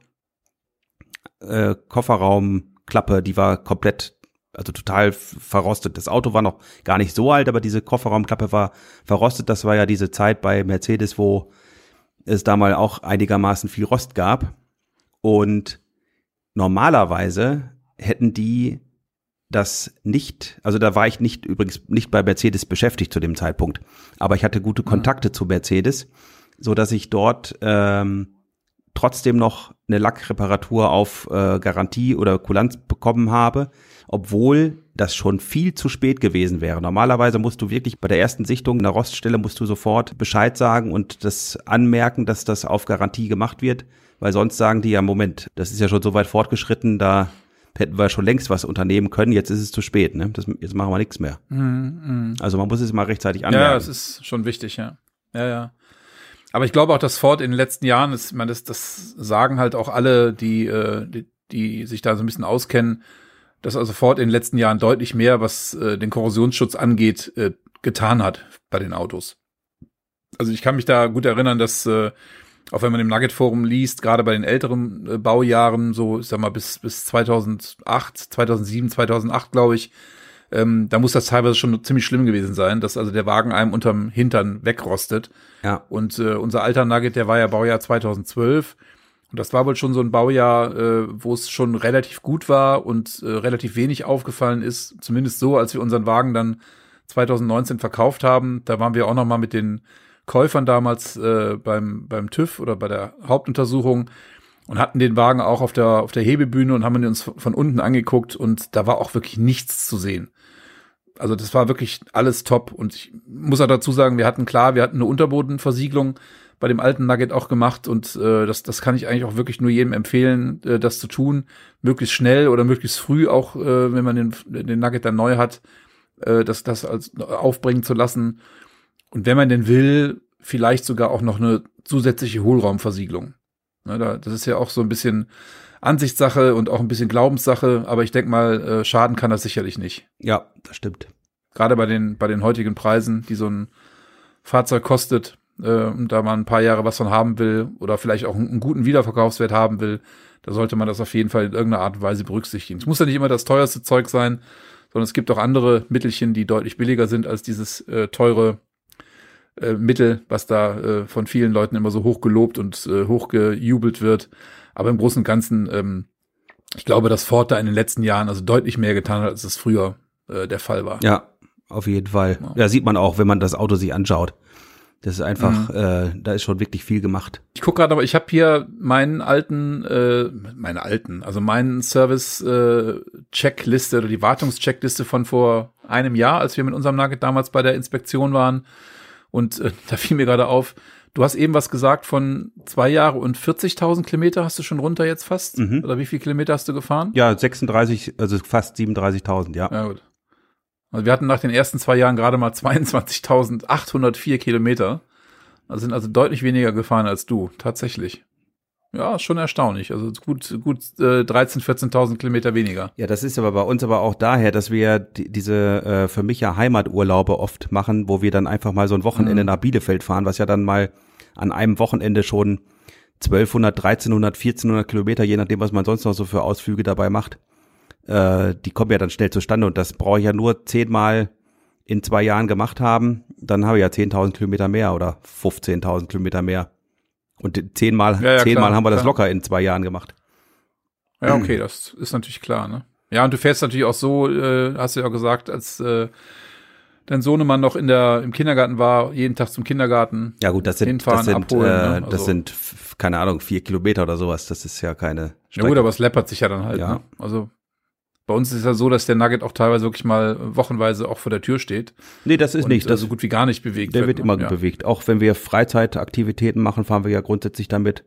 äh, Kofferraumklappe, die war komplett, also total verrostet. Das Auto war noch gar nicht so alt, aber diese Kofferraumklappe war verrostet. Das war ja diese Zeit bei Mercedes, wo es da mal auch einigermaßen viel Rost gab. Und normalerweise hätten die das nicht, also da war ich nicht übrigens nicht bei Mercedes beschäftigt zu dem Zeitpunkt, aber ich hatte gute Kontakte zu Mercedes, so dass ich dort ähm, trotzdem noch eine Lackreparatur auf äh, Garantie oder Kulanz bekommen habe, obwohl das schon viel zu spät gewesen wäre. Normalerweise musst du wirklich bei der ersten Sichtung einer Roststelle musst du sofort Bescheid sagen und das anmerken, dass das auf Garantie gemacht wird, weil sonst sagen die ja, Moment, das ist ja schon so weit fortgeschritten, da hätten wir schon längst was unternehmen können, jetzt ist es zu spät, ne? Das, jetzt machen wir nichts mehr. Also man muss es mal rechtzeitig anmerken. Ja, es ist schon wichtig, ja. Ja, ja. Aber ich glaube auch, dass Ford in den letzten Jahren, ich meine, das, das sagen halt auch alle, die, äh, die, die sich da so ein bisschen auskennen, dass also Ford in den letzten Jahren deutlich mehr, was äh, den Korrosionsschutz angeht, äh, getan hat bei den Autos. Also ich kann mich da gut erinnern, dass äh, auch wenn man im Nugget Forum liest, gerade bei den älteren äh, Baujahren, so, ich sag mal, bis, bis 2008, 2007, 2008, glaube ich, ähm, da muss das teilweise schon ziemlich schlimm gewesen sein, dass also der Wagen einem unterm Hintern wegrostet. Ja. Und äh, unser alter Nugget, der war ja Baujahr 2012. Und das war wohl schon so ein Baujahr, äh, wo es schon relativ gut war und äh, relativ wenig aufgefallen ist. Zumindest so, als wir unseren Wagen dann 2019 verkauft haben. Da waren wir auch noch mal mit den Käufern damals äh, beim, beim TÜV oder bei der Hauptuntersuchung und hatten den Wagen auch auf der, auf der Hebebühne und haben ihn uns von unten angeguckt und da war auch wirklich nichts zu sehen. Also das war wirklich alles top und ich muss auch dazu sagen, wir hatten klar, wir hatten eine Unterbodenversiegelung bei dem alten Nugget auch gemacht und äh, das, das kann ich eigentlich auch wirklich nur jedem empfehlen, äh, das zu tun, möglichst schnell oder möglichst früh auch, äh, wenn man den, den Nugget dann neu hat, äh, das, das als aufbringen zu lassen. Und wenn man denn will, vielleicht sogar auch noch eine zusätzliche Hohlraumversiegelung. Ne, da, das ist ja auch so ein bisschen Ansichtssache und auch ein bisschen Glaubenssache, aber ich denke mal, äh, schaden kann das sicherlich nicht. Ja, das stimmt. Gerade bei den, bei den heutigen Preisen, die so ein Fahrzeug kostet, äh, und da man ein paar Jahre was von haben will oder vielleicht auch einen, einen guten Wiederverkaufswert haben will, da sollte man das auf jeden Fall in irgendeiner Art und Weise berücksichtigen. Es muss ja nicht immer das teuerste Zeug sein, sondern es gibt auch andere Mittelchen, die deutlich billiger sind als dieses äh, teure äh, Mittel, was da äh, von vielen Leuten immer so hoch gelobt und äh, hoch gejubelt wird. Aber im Großen und Ganzen, ähm, ich glaube, dass Ford da in den letzten Jahren also deutlich mehr getan hat, als es früher äh, der Fall war. Ja, auf jeden Fall. Ja. ja, sieht man auch, wenn man das Auto sich anschaut. Das ist einfach, mhm. äh, da ist schon wirklich viel gemacht. Ich gucke gerade, aber ich habe hier meinen alten, äh, meine alten, also meinen Service-Checkliste äh, oder die Wartungscheckliste von vor einem Jahr, als wir mit unserem Nugget damals bei der Inspektion waren. Und äh, da fiel mir gerade auf, du hast eben was gesagt von zwei Jahre und 40.000 Kilometer hast du schon runter jetzt fast? Mhm. Oder wie viel Kilometer hast du gefahren? Ja, 36, also fast 37.000, ja. Ja, gut. Also wir hatten nach den ersten zwei Jahren gerade mal 22.804 Kilometer. Also sind also deutlich weniger gefahren als du, tatsächlich. Ja, schon erstaunlich. Also gut, gut äh, 13, 14.000 Kilometer weniger. Ja, das ist aber bei uns aber auch daher, dass wir die, diese äh, für mich ja Heimaturlaube oft machen, wo wir dann einfach mal so ein Wochenende mhm. nach Bielefeld fahren, was ja dann mal an einem Wochenende schon 1200, 1300, 1400 Kilometer, je nachdem, was man sonst noch so für Ausflüge dabei macht, äh, die kommen ja dann schnell zustande und das brauche ich ja nur zehnmal in zwei Jahren gemacht haben, dann habe ich ja 10.000 Kilometer mehr oder 15.000 Kilometer mehr. Und zehnmal, ja, ja, zehnmal klar, haben wir das klar. locker in zwei Jahren gemacht. Ja, okay, das ist natürlich klar, ne? Ja, und du fährst natürlich auch so, äh, hast du ja auch gesagt, als äh, dein Sohnemann noch in der im Kindergarten war, jeden Tag zum Kindergarten. Ja gut, das sind das sind abholen, äh, ne? also. das sind keine Ahnung vier Kilometer oder sowas. Das ist ja keine. Strecke. Ja gut, aber es läppert sich ja dann halt. Ja. Ne? Also bei uns ist es ja so, dass der Nugget auch teilweise wirklich mal wochenweise auch vor der Tür steht. Nee, das ist nicht. Das so gut wie gar nicht bewegt Der wird, wird immer ja. bewegt. Auch wenn wir Freizeitaktivitäten machen, fahren wir ja grundsätzlich damit,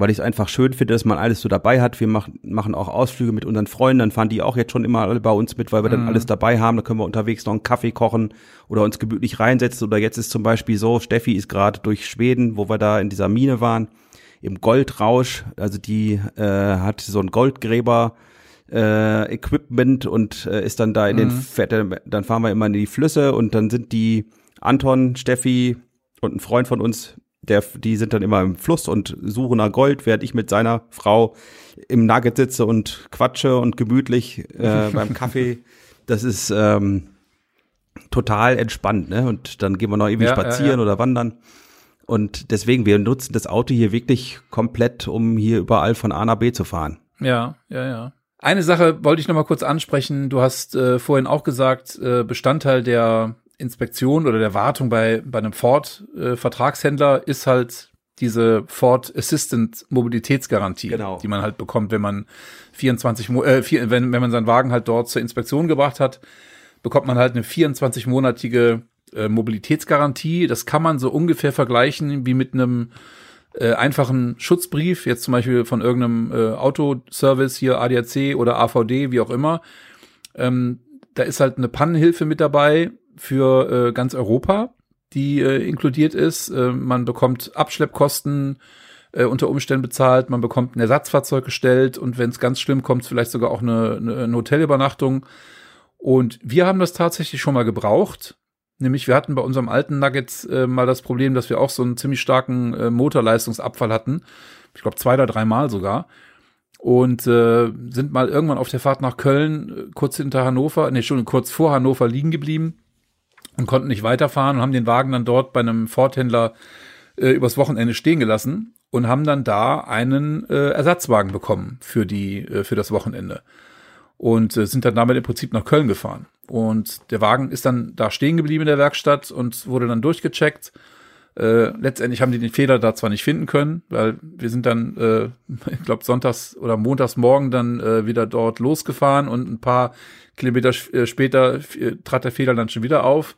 weil ich es einfach schön finde, dass man alles so dabei hat. Wir machen, machen auch Ausflüge mit unseren Freunden, dann fahren die auch jetzt schon immer alle bei uns mit, weil wir mhm. dann alles dabei haben. Da können wir unterwegs noch einen Kaffee kochen oder uns gemütlich reinsetzen. Oder jetzt ist zum Beispiel so, Steffi ist gerade durch Schweden, wo wir da in dieser Mine waren, im Goldrausch. Also die äh, hat so einen Goldgräber äh, Equipment und äh, ist dann da in mhm. den Fette, dann fahren wir immer in die Flüsse und dann sind die Anton, Steffi und ein Freund von uns, der, die sind dann immer im Fluss und suchen nach Gold, während ich mit seiner Frau im Nugget sitze und quatsche und gemütlich äh, beim Kaffee. Das ist ähm, total entspannt, ne? Und dann gehen wir noch ewig ja, spazieren ja, ja. oder wandern. Und deswegen, wir nutzen das Auto hier wirklich komplett, um hier überall von A nach B zu fahren. Ja, ja, ja. Eine Sache wollte ich noch mal kurz ansprechen. Du hast äh, vorhin auch gesagt, äh, Bestandteil der Inspektion oder der Wartung bei, bei einem Ford-Vertragshändler äh, ist halt diese Ford Assistant Mobilitätsgarantie, genau. die man halt bekommt, wenn man 24, äh, vier, wenn, wenn man seinen Wagen halt dort zur Inspektion gebracht hat, bekommt man halt eine 24-monatige äh, Mobilitätsgarantie. Das kann man so ungefähr vergleichen wie mit einem äh, einfachen Schutzbrief, jetzt zum Beispiel von irgendeinem äh, Autoservice hier ADAC oder AVD, wie auch immer. Ähm, da ist halt eine Pannenhilfe mit dabei für äh, ganz Europa, die äh, inkludiert ist. Äh, man bekommt Abschleppkosten äh, unter Umständen bezahlt, man bekommt ein Ersatzfahrzeug gestellt und wenn es ganz schlimm kommt, vielleicht sogar auch eine, eine, Hotelübernachtung. Und wir haben das tatsächlich schon mal gebraucht Nämlich wir hatten bei unserem alten Nuggets äh, mal das Problem, dass wir auch so einen ziemlich starken äh, Motorleistungsabfall hatten. Ich glaube zwei oder dreimal sogar. Und äh, sind mal irgendwann auf der Fahrt nach Köln, äh, kurz hinter Hannover, nee, schon kurz vor Hannover liegen geblieben und konnten nicht weiterfahren und haben den Wagen dann dort bei einem Ford-Händler äh, übers Wochenende stehen gelassen und haben dann da einen äh, Ersatzwagen bekommen für die äh, für das Wochenende und äh, sind dann damit im Prinzip nach Köln gefahren. Und der Wagen ist dann da stehen geblieben in der Werkstatt und wurde dann durchgecheckt. Äh, letztendlich haben die den Fehler da zwar nicht finden können, weil wir sind dann, äh, ich glaube, sonntags oder montags morgen dann äh, wieder dort losgefahren und ein paar Kilometer äh, später äh, trat der Fehler dann schon wieder auf.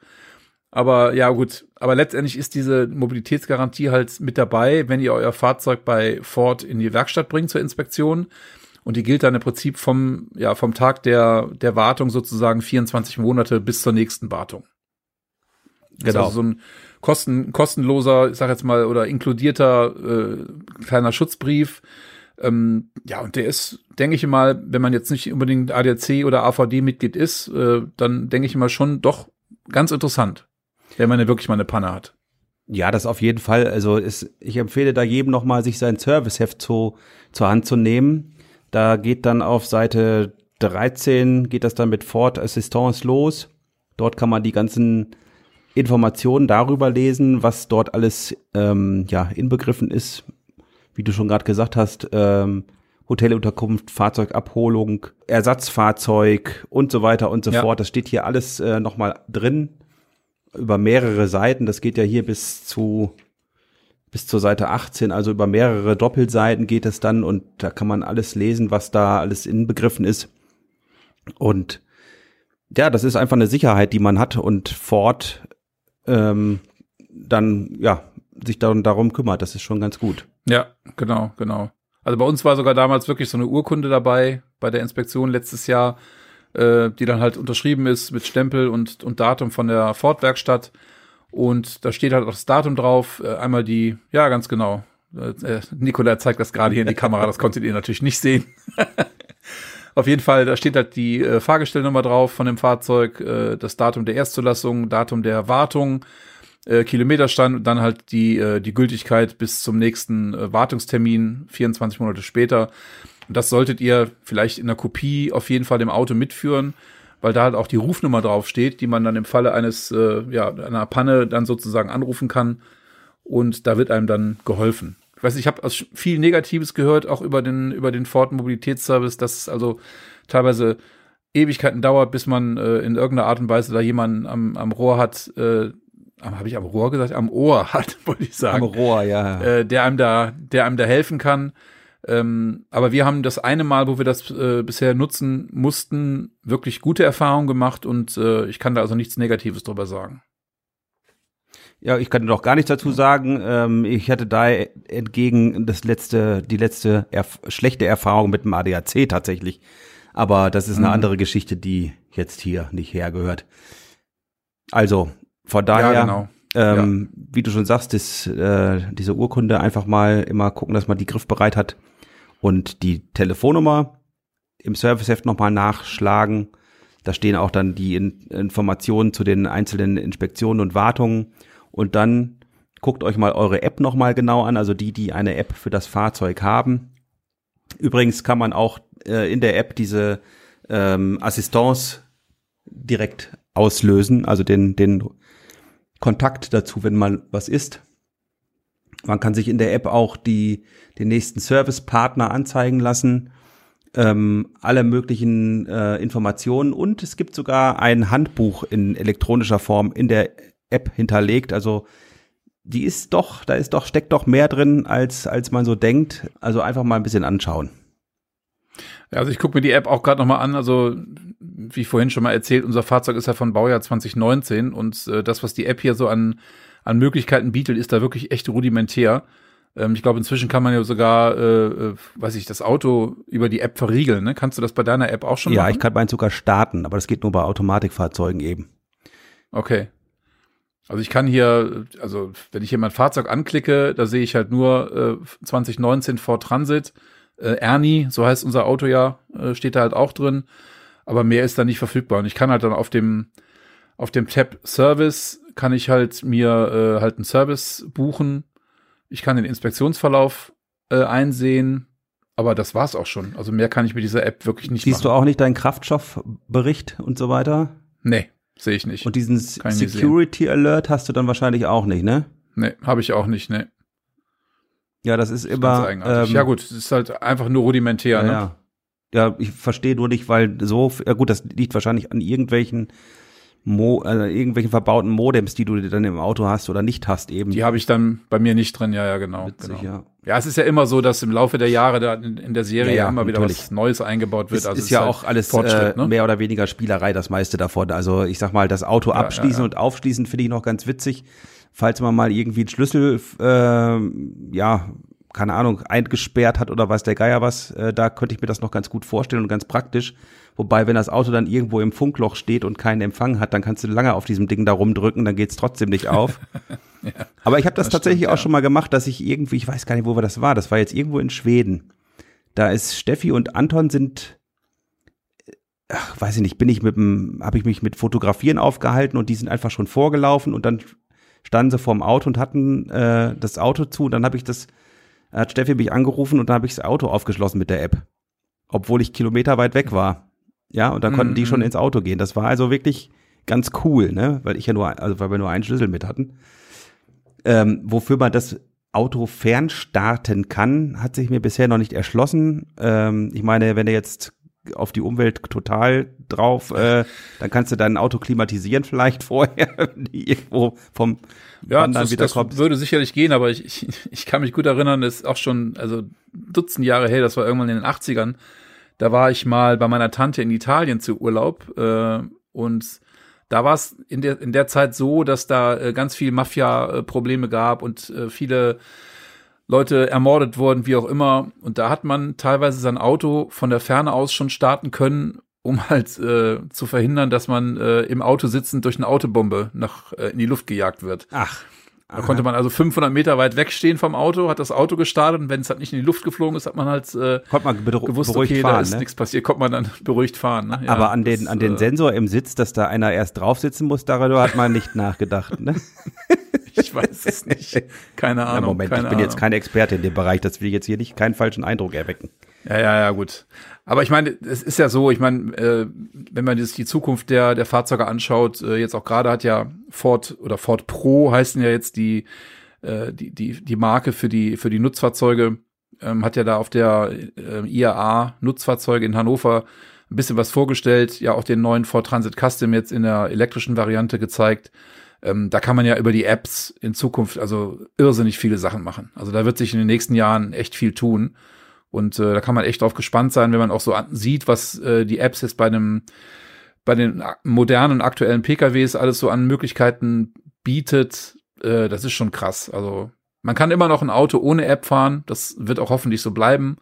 Aber ja, gut. Aber letztendlich ist diese Mobilitätsgarantie halt mit dabei, wenn ihr euer Fahrzeug bei Ford in die Werkstatt bringt zur Inspektion. Und die gilt dann im Prinzip vom, ja, vom Tag der, der Wartung sozusagen 24 Monate bis zur nächsten Wartung. Genau. also so ein kosten, kostenloser, ich sag jetzt mal, oder inkludierter äh, kleiner Schutzbrief. Ähm, ja, und der ist, denke ich mal, wenn man jetzt nicht unbedingt ADAC oder AVD-Mitglied ist, äh, dann denke ich mal schon doch ganz interessant, wenn man ja wirklich mal eine Panne hat. Ja, das auf jeden Fall. Also ist, ich empfehle da jedem nochmal, sich sein Serviceheft zu, zur Hand zu nehmen. Da geht dann auf Seite 13, geht das dann mit Ford Assistance los. Dort kann man die ganzen Informationen darüber lesen, was dort alles ähm, ja, inbegriffen ist. Wie du schon gerade gesagt hast, ähm, Hotelunterkunft, Fahrzeugabholung, Ersatzfahrzeug und so weiter und so ja. fort. Das steht hier alles äh, nochmal drin über mehrere Seiten. Das geht ja hier bis zu bis zur Seite 18, also über mehrere Doppelseiten geht es dann und da kann man alles lesen, was da alles inbegriffen ist. Und ja, das ist einfach eine Sicherheit, die man hat und Ford ähm, dann ja sich dann darum kümmert. Das ist schon ganz gut. Ja, genau, genau. Also bei uns war sogar damals wirklich so eine Urkunde dabei bei der Inspektion letztes Jahr, äh, die dann halt unterschrieben ist mit Stempel und, und Datum von der Ford-Werkstatt. Und da steht halt auch das Datum drauf. Äh, einmal die, ja, ganz genau. Äh, Nikola zeigt das gerade hier in die Kamera, das konntet ihr natürlich nicht sehen. Auf jeden Fall, da steht halt die äh, Fahrgestellnummer drauf von dem Fahrzeug, äh, das Datum der Erstzulassung, Datum der Wartung, äh, Kilometerstand und dann halt die, äh, die Gültigkeit bis zum nächsten äh, Wartungstermin, 24 Monate später. Und das solltet ihr vielleicht in der Kopie auf jeden Fall im Auto mitführen weil da halt auch die Rufnummer draufsteht, die man dann im Falle eines, äh, ja, einer Panne dann sozusagen anrufen kann und da wird einem dann geholfen. Ich weiß, ich habe viel Negatives gehört, auch über den, über den Ford Mobilitätsservice, dass es also teilweise Ewigkeiten dauert, bis man äh, in irgendeiner Art und Weise da jemanden am, am Rohr hat, äh, habe ich am Rohr gesagt? Am Ohr hat, wollte ich sagen. Am Rohr, ja. Äh, der einem da, der einem da helfen kann. Ähm, aber wir haben das eine Mal, wo wir das äh, bisher nutzen mussten, wirklich gute Erfahrungen gemacht und äh, ich kann da also nichts Negatives drüber sagen. Ja, ich kann doch gar nichts dazu sagen. Ähm, ich hatte da entgegen das letzte, die letzte erf schlechte Erfahrung mit dem ADAC tatsächlich. Aber das ist eine mhm. andere Geschichte, die jetzt hier nicht hergehört. Also, von daher, ja, genau. ähm, ja. wie du schon sagst, ist äh, diese Urkunde einfach mal immer gucken, dass man die griffbereit hat und die Telefonnummer im Serviceheft nochmal nachschlagen. Da stehen auch dann die In Informationen zu den einzelnen Inspektionen und Wartungen. Und dann guckt euch mal eure App nochmal genau an, also die, die eine App für das Fahrzeug haben. Übrigens kann man auch äh, in der App diese ähm, Assistance direkt auslösen, also den, den Kontakt dazu, wenn mal was ist. Man kann sich in der App auch die, den nächsten Servicepartner anzeigen lassen, ähm, alle möglichen äh, Informationen und es gibt sogar ein Handbuch in elektronischer Form in der App hinterlegt. Also die ist doch, da ist doch, steckt doch mehr drin, als, als man so denkt. Also einfach mal ein bisschen anschauen. Ja, also ich gucke mir die App auch gerade nochmal an. Also, wie vorhin schon mal erzählt, unser Fahrzeug ist ja von Baujahr 2019 und äh, das, was die App hier so an an Möglichkeiten bietet, ist da wirklich echt rudimentär. Ähm, ich glaube, inzwischen kann man ja sogar, äh, äh, weiß ich, das Auto über die App verriegeln. Ne? Kannst du das bei deiner App auch schon ja, machen? Ja, ich kann meinen sogar starten, aber das geht nur bei Automatikfahrzeugen eben. Okay. Also ich kann hier, also wenn ich hier mein Fahrzeug anklicke, da sehe ich halt nur äh, 2019 Ford Transit. Äh, Ernie, so heißt unser Auto ja, äh, steht da halt auch drin. Aber mehr ist da nicht verfügbar. Und ich kann halt dann auf dem Auf dem Tab Service kann ich halt mir äh, halt einen Service buchen. Ich kann den Inspektionsverlauf äh, einsehen, aber das war's auch schon. Also mehr kann ich mit dieser App wirklich nicht Siehst machen. du auch nicht deinen Kraftstoffbericht und so weiter? Nee, sehe ich nicht. Und diesen Kann Security Alert hast du dann wahrscheinlich auch nicht, ne? nee, habe ich auch nicht, nee. Ja, das ist Ganz immer. ähm, ja gut, es ist halt einfach nur rudimentär, Ja, ne? ja. ja, ich verstehe nur nicht, weil so, ja gut, das liegt wahrscheinlich an irgendwelchen Mo, äh, irgendwelchen verbauten Modems, die du dann im Auto hast oder nicht hast eben. Die habe ich dann bei mir nicht drin, ja, ja, genau. Witzig, genau. ja. Ja, es ist ja immer so, dass im Laufe der Jahre da in, in der Serie Ja, ja, immer wieder natürlich. was Neues eingebaut wird. Es also ist es ja halt auch alles Fortschritt, äh, ne? mehr oder weniger Spielerei, das meiste davon. Also ich sag mal, das Auto abschließen und aufschließen finde ich noch ganz witzig. Falls man mal irgendwie einen Schlüssel, äh, ja, keine Ahnung, eingesperrt hat oder weiß der Geier was, äh, da könnte ich mir das noch ganz gut vorstellen und ganz praktisch. Wobei, wenn das Auto dann irgendwo im Funkloch steht und keinen Empfang hat, dann kannst du lange auf diesem Ding da rumdrücken, dann geht's trotzdem nicht auf. Aber ich habe das, das tatsächlich stimmt, auch ja. schon mal gemacht, dass ich irgendwie, ich weiß gar nicht, wo wir das war, das war jetzt irgendwo in Schweden. Da ist Steffi und Anton sind ach, weiß ich nicht, bin ich mit dem, habe ich mich mit Fotografieren aufgehalten und die sind einfach schon vorgelaufen und dann standen sie vorm Auto und hatten äh, das Auto zu und dann habe ich das, hat Steffi mich angerufen und dann habe ich das Auto aufgeschlossen mit der App, obwohl ich Kilometer weit weg war. Ja, und dann konnten die Mhm. schon ins Auto gehen. Das war also wirklich ganz cool, ne, weil ich ja nur, also weil wir nur einen Schlüssel mit hatten. Ähm, wofür man das Auto fernstarten kann, hat sich mir bisher noch nicht erschlossen. Ähm, ich meine, wenn du jetzt auf die Umwelt total drauf, äh, dann kannst du dein Auto klimatisieren vielleicht vorher, du irgendwo vom Ja, Wandern das, wieder das kommst. würde sicherlich gehen, aber ich, ich, ich kann mich gut erinnern, das ist auch schon, also Dutzend Jahre her, das war irgendwann in den 80ern. Da war ich mal bei meiner Tante in Italien zu Urlaub äh, und da war es in der, in der Zeit so, dass da äh, ganz viel Mafia-Probleme gab und äh, viele Leute ermordet wurden, wie auch immer. Und da hat man teilweise sein Auto von der Ferne aus schon starten können, um halt äh, zu verhindern, dass man äh, im Auto sitzend durch eine Autobombe nach äh, in die Luft gejagt wird. Ach, Da konnte man also 500 Meter weit wegstehen vom Auto, hat das Auto gestartet und wenn es halt nicht in die Luft geflogen ist, hat man halt äh, konnte man gewusst, okay, da fahren, ist ne? nichts passiert, konnte man dann beruhigt fahren. Ne? Ja, Aber an den, das, an den äh, Sensor im Sitz, dass da einer erst drauf sitzen muss, darüber hat man nicht nachgedacht. Ne? Ich weiß es nicht. Keine Ahnung. Moment, keine ich bin jetzt Ahnung. kein Experte in dem Bereich, das will ich jetzt hier nicht keinen falschen Eindruck erwecken. Ja, ja, ja, gut. Aber ich meine, es ist ja so, ich meine, äh, wenn man sich die Zukunft der, der Fahrzeuge anschaut, äh, jetzt auch gerade hat ja Ford oder Ford Pro heißen ja jetzt die, äh, die, die, die Marke für die, für die Nutzfahrzeuge, ähm, hat ja da auf der äh, IAA Nutzfahrzeuge in Hannover ein bisschen was vorgestellt, ja auch den neuen Ford Transit Custom jetzt in der elektrischen Variante gezeigt. Ähm, da kann man ja über die Apps in Zukunft also irrsinnig viele Sachen machen. Also da wird sich in den nächsten Jahren echt viel tun. Und äh, da kann man echt drauf gespannt sein, wenn man auch so sieht, was äh, die Apps jetzt bei einem bei den modernen aktuellen PKWs alles so an Möglichkeiten bietet. Äh, das ist schon krass. Also man kann immer noch ein Auto ohne App fahren. Das wird auch hoffentlich so bleiben.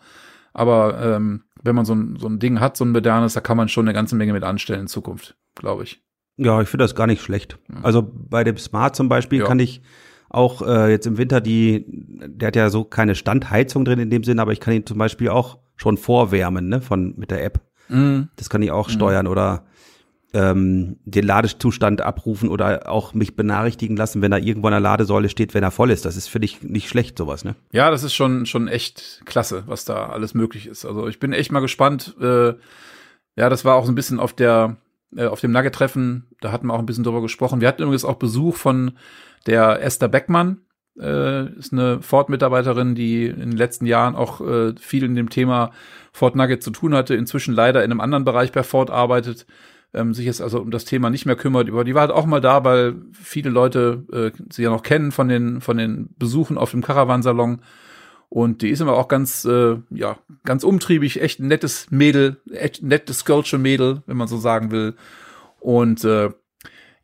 Aber ähm, wenn man so ein, so ein Ding hat, so ein modernes, da kann man schon eine ganze Menge mit anstellen in Zukunft, glaube ich. Ja, ich finde das gar nicht schlecht. Also bei dem Smart zum Beispiel Ja. kann ich auch äh, jetzt im Winter die, der hat ja so keine Standheizung drin in dem Sinn, aber ich kann ihn zum Beispiel auch schon vorwärmen, ne, von mit der App. Mhm. Das kann ich auch steuern oder ähm, den Ladezustand abrufen oder auch mich benachrichtigen lassen, wenn da irgendwo an der Ladesäule steht, wenn er voll ist. Das ist für dich nicht schlecht, sowas, ne? Ja, das ist schon, schon echt klasse, was da alles möglich ist. Also ich bin echt mal gespannt. Äh, ja, das war auch so ein bisschen auf der, äh, auf dem Nugget-Treffen, da hatten wir auch ein bisschen drüber gesprochen. Wir hatten übrigens auch Besuch von der Esther Beckmann, äh, ist eine Ford-Mitarbeiterin, die in den letzten Jahren auch äh, viel in dem Thema Ford Nugget zu tun hatte, inzwischen leider in einem anderen Bereich bei Ford arbeitet, ähm, sich jetzt also um das Thema nicht mehr kümmert. Aber die war halt auch mal da, weil viele Leute äh, sie ja noch kennen von den, von den Besuchen auf dem Caravansalon. Und die ist immer auch ganz, äh, ja, ganz umtriebig, echt ein nettes Mädel, echt nettes Sculpture Mädel, wenn man so sagen will. Und äh,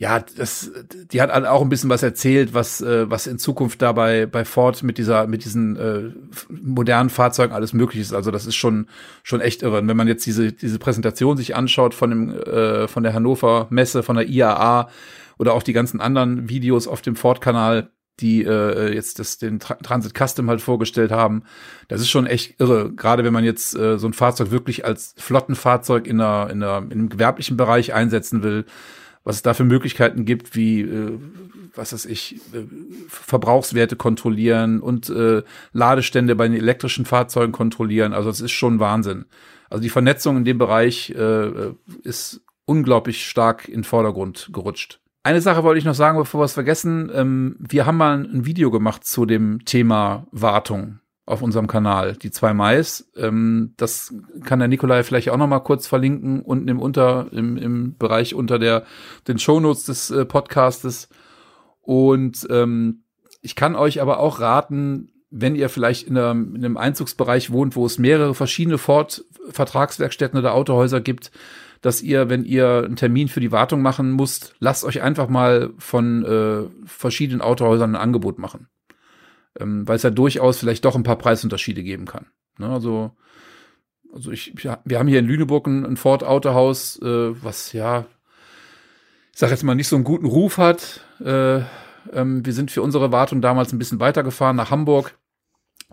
ja, das, die hat auch ein bisschen was erzählt, was, äh, was in Zukunft dabei bei Ford mit dieser, mit diesen äh, modernen Fahrzeugen alles möglich ist. Also das ist schon, schon echt irre. Und wenn man jetzt diese, diese Präsentation sich anschaut von dem, äh, von der Hannover Messe, von der IAA oder auch die ganzen anderen Videos auf dem Ford-Kanal, die äh, jetzt das, den Tra Transit Custom halt vorgestellt haben, das ist schon echt irre. Gerade wenn man jetzt äh, so ein Fahrzeug wirklich als Flottenfahrzeug in, einer, in, einer, in einem gewerblichen Bereich einsetzen will, was es da für Möglichkeiten gibt, wie, äh, was weiß ich, äh, Verbrauchswerte kontrollieren und äh, Ladestände bei den elektrischen Fahrzeugen kontrollieren. Also es ist schon Wahnsinn. Also die Vernetzung in dem Bereich äh, ist unglaublich stark in den Vordergrund gerutscht. Eine Sache wollte ich noch sagen, bevor wir es vergessen. Ähm, wir haben mal ein Video gemacht zu dem Thema Wartung auf unserem Kanal, die zwei Mais. Ähm, das kann der Nikolai vielleicht auch noch mal kurz verlinken, unten im Unter, im, im Bereich unter der, den Shownotes des äh, Podcastes. Und ähm, ich kann euch aber auch raten, wenn ihr vielleicht in, einem, in einem Einzugsbereich wohnt, wo es mehrere verschiedene Ford-Vertragswerkstätten oder Autohäuser gibt, dass ihr, wenn ihr einen Termin für die Wartung machen müsst, lasst euch einfach mal von äh, verschiedenen Autohäusern ein Angebot machen ähm, weil es ja durchaus vielleicht doch ein paar Preisunterschiede geben kann. Ne, also, also ich, ja, wir haben hier in Lüneburg ein, ein Ford Autohaus, äh, was ja, ich sag jetzt mal, nicht so einen guten Ruf hat. Äh, ähm, wir sind für unsere Wartung damals ein bisschen weitergefahren nach Hamburg,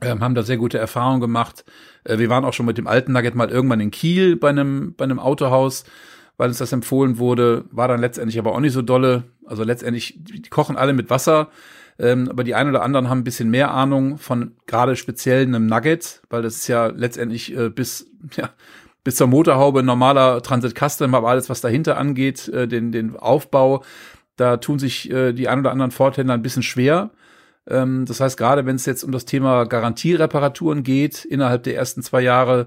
ähm, haben da sehr gute Erfahrungen gemacht. Äh, wir waren auch schon mit dem alten Nugget mal irgendwann in Kiel bei einem, bei einem Autohaus, weil uns das empfohlen wurde, war dann letztendlich aber auch nicht so dolle. Also letztendlich, die kochen alle mit Wasser. Ähm, aber die einen oder anderen haben ein bisschen mehr Ahnung von gerade speziell einem Nugget, weil das ist ja letztendlich äh, bis, ja, bis zur Motorhaube normaler Transit Custom, aber alles, was dahinter angeht, äh, den, den Aufbau, da tun sich äh, die ein oder anderen Forthändler ein bisschen schwer. Ähm, das heißt, gerade wenn es jetzt um das Thema Garantiereparaturen geht, innerhalb der ersten zwei Jahre,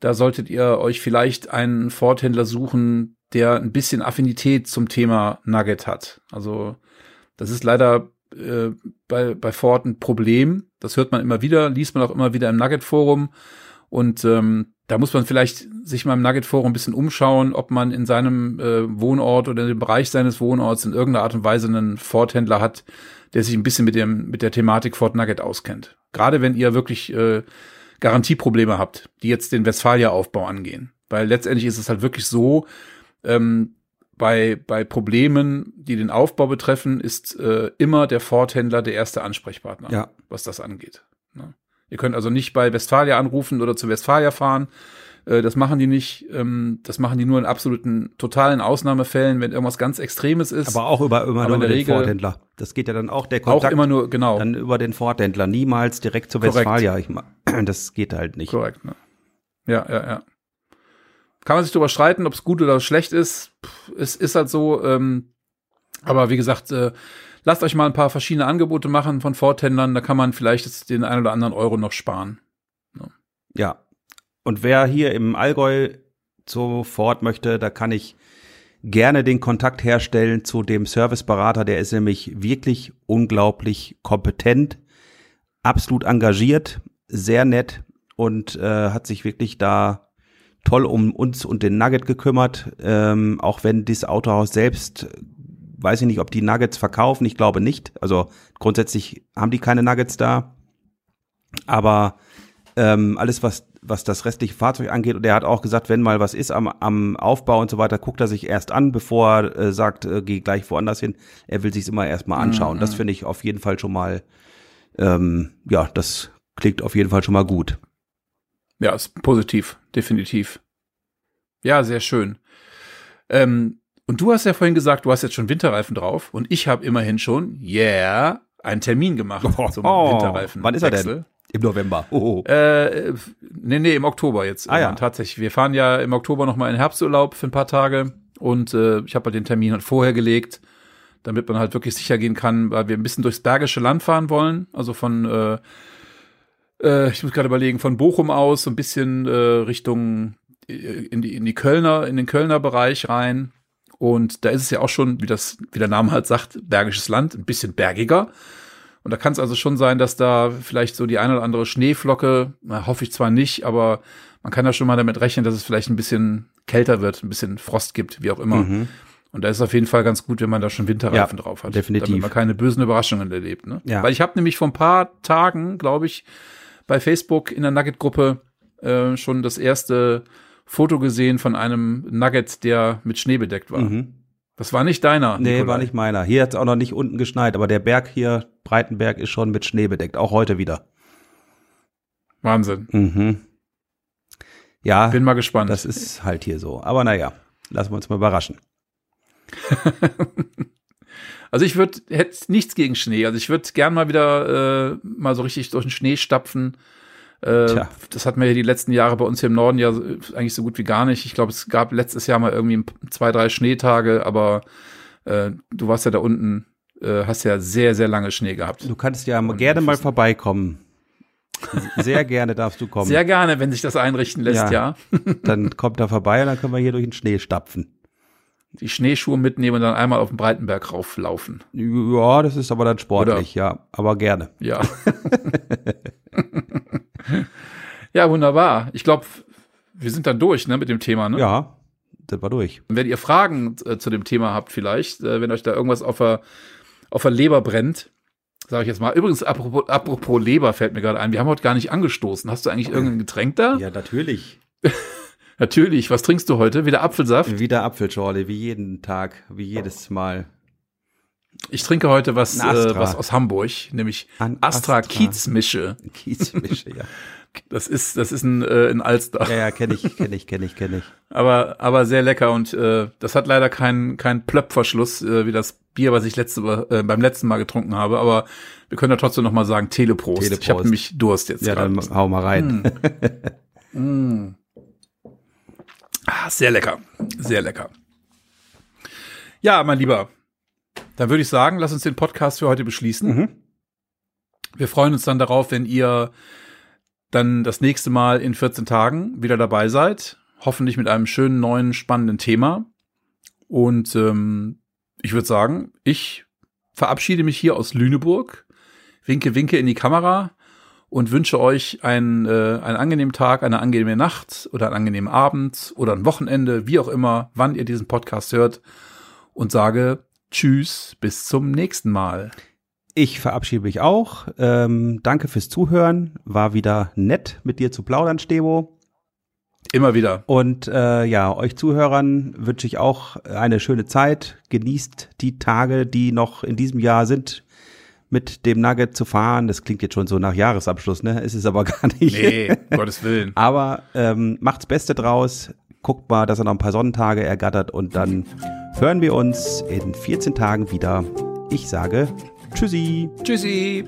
da solltet ihr euch vielleicht einen Forthändler suchen, der ein bisschen Affinität zum Thema Nugget hat. Also das ist leider äh, bei, bei Ford ein Problem. Das hört man immer wieder, liest man auch immer wieder im Nugget-Forum. Und ähm, da muss man vielleicht sich mal im Nugget-Forum ein bisschen umschauen, ob man in seinem äh, Wohnort oder in dem Bereich seines Wohnorts in irgendeiner Art und Weise einen Ford-Händler hat, der sich ein bisschen mit dem mit der Thematik Ford Nugget auskennt. Gerade wenn ihr wirklich äh, Garantieprobleme habt, die jetzt den Westfalia-Aufbau angehen. Weil letztendlich ist es halt wirklich so, ähm, bei, bei Problemen, die den Aufbau betreffen, ist äh, immer der Ford-Händler der erste Ansprechpartner, ja. was das angeht. Ne? Ihr könnt also nicht bei Westfalia anrufen oder zu Westfalia fahren. Äh, das machen die nicht. Ähm, das machen die nur in absoluten, totalen Ausnahmefällen, wenn irgendwas ganz Extremes ist. Aber auch über, immer nur über den Ford-Händler. Das geht ja dann auch der Kontakt. Auch immer nur, genau. Dann über den Ford-Händler, niemals direkt zu Westfalia. Ich, das geht halt nicht. Korrekt, ne? Ja, ja, ja. Kann man sich darüber streiten, ob es gut oder schlecht ist. Es ist halt so. Ähm, aber wie gesagt, äh, lasst euch mal ein paar verschiedene Angebote machen von Forthändlern. Da kann man vielleicht den einen oder anderen Euro noch sparen. Ja. ja. Und wer hier im Allgäu zu Ford möchte, da kann ich gerne den Kontakt herstellen zu dem Serviceberater. Der ist nämlich wirklich unglaublich kompetent, absolut engagiert, sehr nett und äh, hat sich wirklich da toll um uns und den Nugget gekümmert, ähm, auch wenn das Autohaus selbst, weiß ich nicht, ob die Nuggets verkaufen, ich glaube nicht. Also grundsätzlich haben die keine Nuggets da. Aber ähm, alles, was, was das restliche Fahrzeug angeht, und er hat auch gesagt, wenn mal was ist am, am Aufbau und so weiter, guckt er sich erst an, bevor er äh, sagt, äh, geh gleich woanders hin. Er will sich immer erstmal anschauen. Mhm. Das finde ich auf jeden Fall schon mal, ähm, ja, das klingt auf jeden Fall schon mal gut. Ja, ist positiv, definitiv. Ja, sehr schön. Ähm, und du hast ja vorhin gesagt, du hast jetzt schon Winterreifen drauf und ich habe immerhin schon, yeah, einen Termin gemacht oh, zum oh, Winterreifen. Wann ist er denn? Im November. Oh, oh. Äh, nee, nee, im Oktober jetzt. Ah, ja. Tatsächlich. Wir fahren ja im Oktober noch mal in Herbsturlaub für ein paar Tage und äh, ich habe halt den Termin halt vorher gelegt, damit man halt wirklich sicher gehen kann, weil wir ein bisschen durchs Bergische Land fahren wollen. Also von äh, äh, ich muss gerade überlegen, von Bochum aus so ein bisschen äh, Richtung äh, in die, in die Kölner, in den Kölner Bereich rein. Und da ist es ja auch schon, wie das, wie der Name halt sagt, bergisches Land, ein bisschen bergiger. Und da kann es also schon sein, dass da vielleicht so die eine oder andere Schneeflocke, na, hoffe ich zwar nicht, aber man kann da schon mal damit rechnen, dass es vielleicht ein bisschen kälter wird, ein bisschen Frost gibt, wie auch immer. Mhm. Und da ist es auf jeden Fall ganz gut, wenn man da schon Winterreifen ja, drauf hat. Definitiv. Damit man keine bösen Überraschungen erlebt. Ne? Ja. Weil ich habe nämlich vor ein paar Tagen, glaube ich, bei Facebook in der Nugget-Gruppe äh, schon das erste Foto gesehen von einem Nugget, der mit Schnee bedeckt war. Mhm. Das war nicht deiner. Nee, Nikolai. war nicht meiner. Hier hat es auch noch nicht unten geschneit, aber der Berg hier, Breitenberg, ist schon mit Schnee bedeckt, auch heute wieder. Wahnsinn. Mhm. Ja. Bin mal gespannt. Das ist halt hier so. Aber naja, lassen wir uns mal überraschen. Also ich würde, hätte nichts gegen Schnee. Also ich würde gern mal wieder äh, mal so richtig durch den Schnee stapfen. Äh, Tja. das hatten wir ja die letzten Jahre bei uns hier im Norden ja eigentlich so gut wie gar nicht. Ich glaube, es gab letztes Jahr mal irgendwie zwei, drei Schneetage, aber äh, du warst ja da unten, äh, hast ja sehr, sehr lange Schnee gehabt. Du kannst ja gerne mal vorbeikommen. Sehr gerne darfst du kommen. Sehr gerne, wenn sich das einrichten lässt, ja. Ja. Dann kommt er vorbei und dann können wir hier durch den Schnee stapfen. Die Schneeschuhe mitnehmen und dann einmal auf den Breitenberg rauflaufen. Ja, das ist aber dann sportlich, ja. Aber gerne. Ja. ja, wunderbar. Ich glaube, wir sind dann durch ne, mit dem Thema. Ne? Ja, das war durch. Und wenn ihr Fragen äh, zu dem Thema habt, vielleicht, äh, wenn euch da irgendwas auf der, auf der Leber brennt, sage ich jetzt mal. Übrigens, apropos, apropos Leber fällt mir gerade ein. Wir haben heute gar nicht angestoßen. Hast du eigentlich irgendein Getränk da? Ja, natürlich. Natürlich. Was trinkst du heute? Wieder Apfelsaft? Wieder Apfelschorle, wie jeden Tag, wie jedes Mal. Ich trinke heute was, äh, was aus Hamburg, nämlich An Astra, Astra. Kiezmische. Kiezmische, ja. Das ist, das ist ein, äh, ein Alster. Ja, ja, kenne ich, kenne ich, kenne ich, kenne ich. Aber, aber sehr lecker und äh, das hat leider keinen keinen Plöppverschluss äh, wie das Bier, was ich letzte, äh, beim letzten Mal getrunken habe. Aber wir können ja trotzdem noch mal sagen Teleprost. Ich Teleprost. habe nämlich Durst jetzt Ja, gerade. dann hau mal rein. Ah, sehr lecker, sehr lecker. Ja, mein Lieber, dann würde ich sagen, lass uns den Podcast für heute beschließen. Mhm. Wir freuen uns dann darauf, wenn ihr dann das nächste Mal in 14 Tagen wieder dabei seid. Hoffentlich mit einem schönen, neuen, spannenden Thema. Und ähm, ich würde sagen, ich verabschiede mich hier aus Lüneburg, winke, winke in die Kamera und wünsche euch einen, äh, einen angenehmen Tag, eine angenehme Nacht oder einen angenehmen Abend oder ein Wochenende, wie auch immer, wann ihr diesen Podcast hört und sage Tschüss, bis zum nächsten Mal. Ich verabschiede mich auch. Ähm, danke fürs Zuhören. War wieder nett, mit dir zu plaudern, Stebo. Immer wieder. Und äh, ja, euch Zuhörern wünsche ich auch eine schöne Zeit. Genießt die Tage, die noch in diesem Jahr sind, mit dem Nugget zu fahren. Das klingt jetzt schon so nach Jahresabschluss, ne? Ist es aber gar nicht. Nee, Gottes Willen. Aber ähm, macht's Beste draus. Guckt mal, dass er noch ein paar Sonnentage ergattert und dann hören wir uns in 14 Tagen wieder. Ich sage Tschüssi. Tschüssi.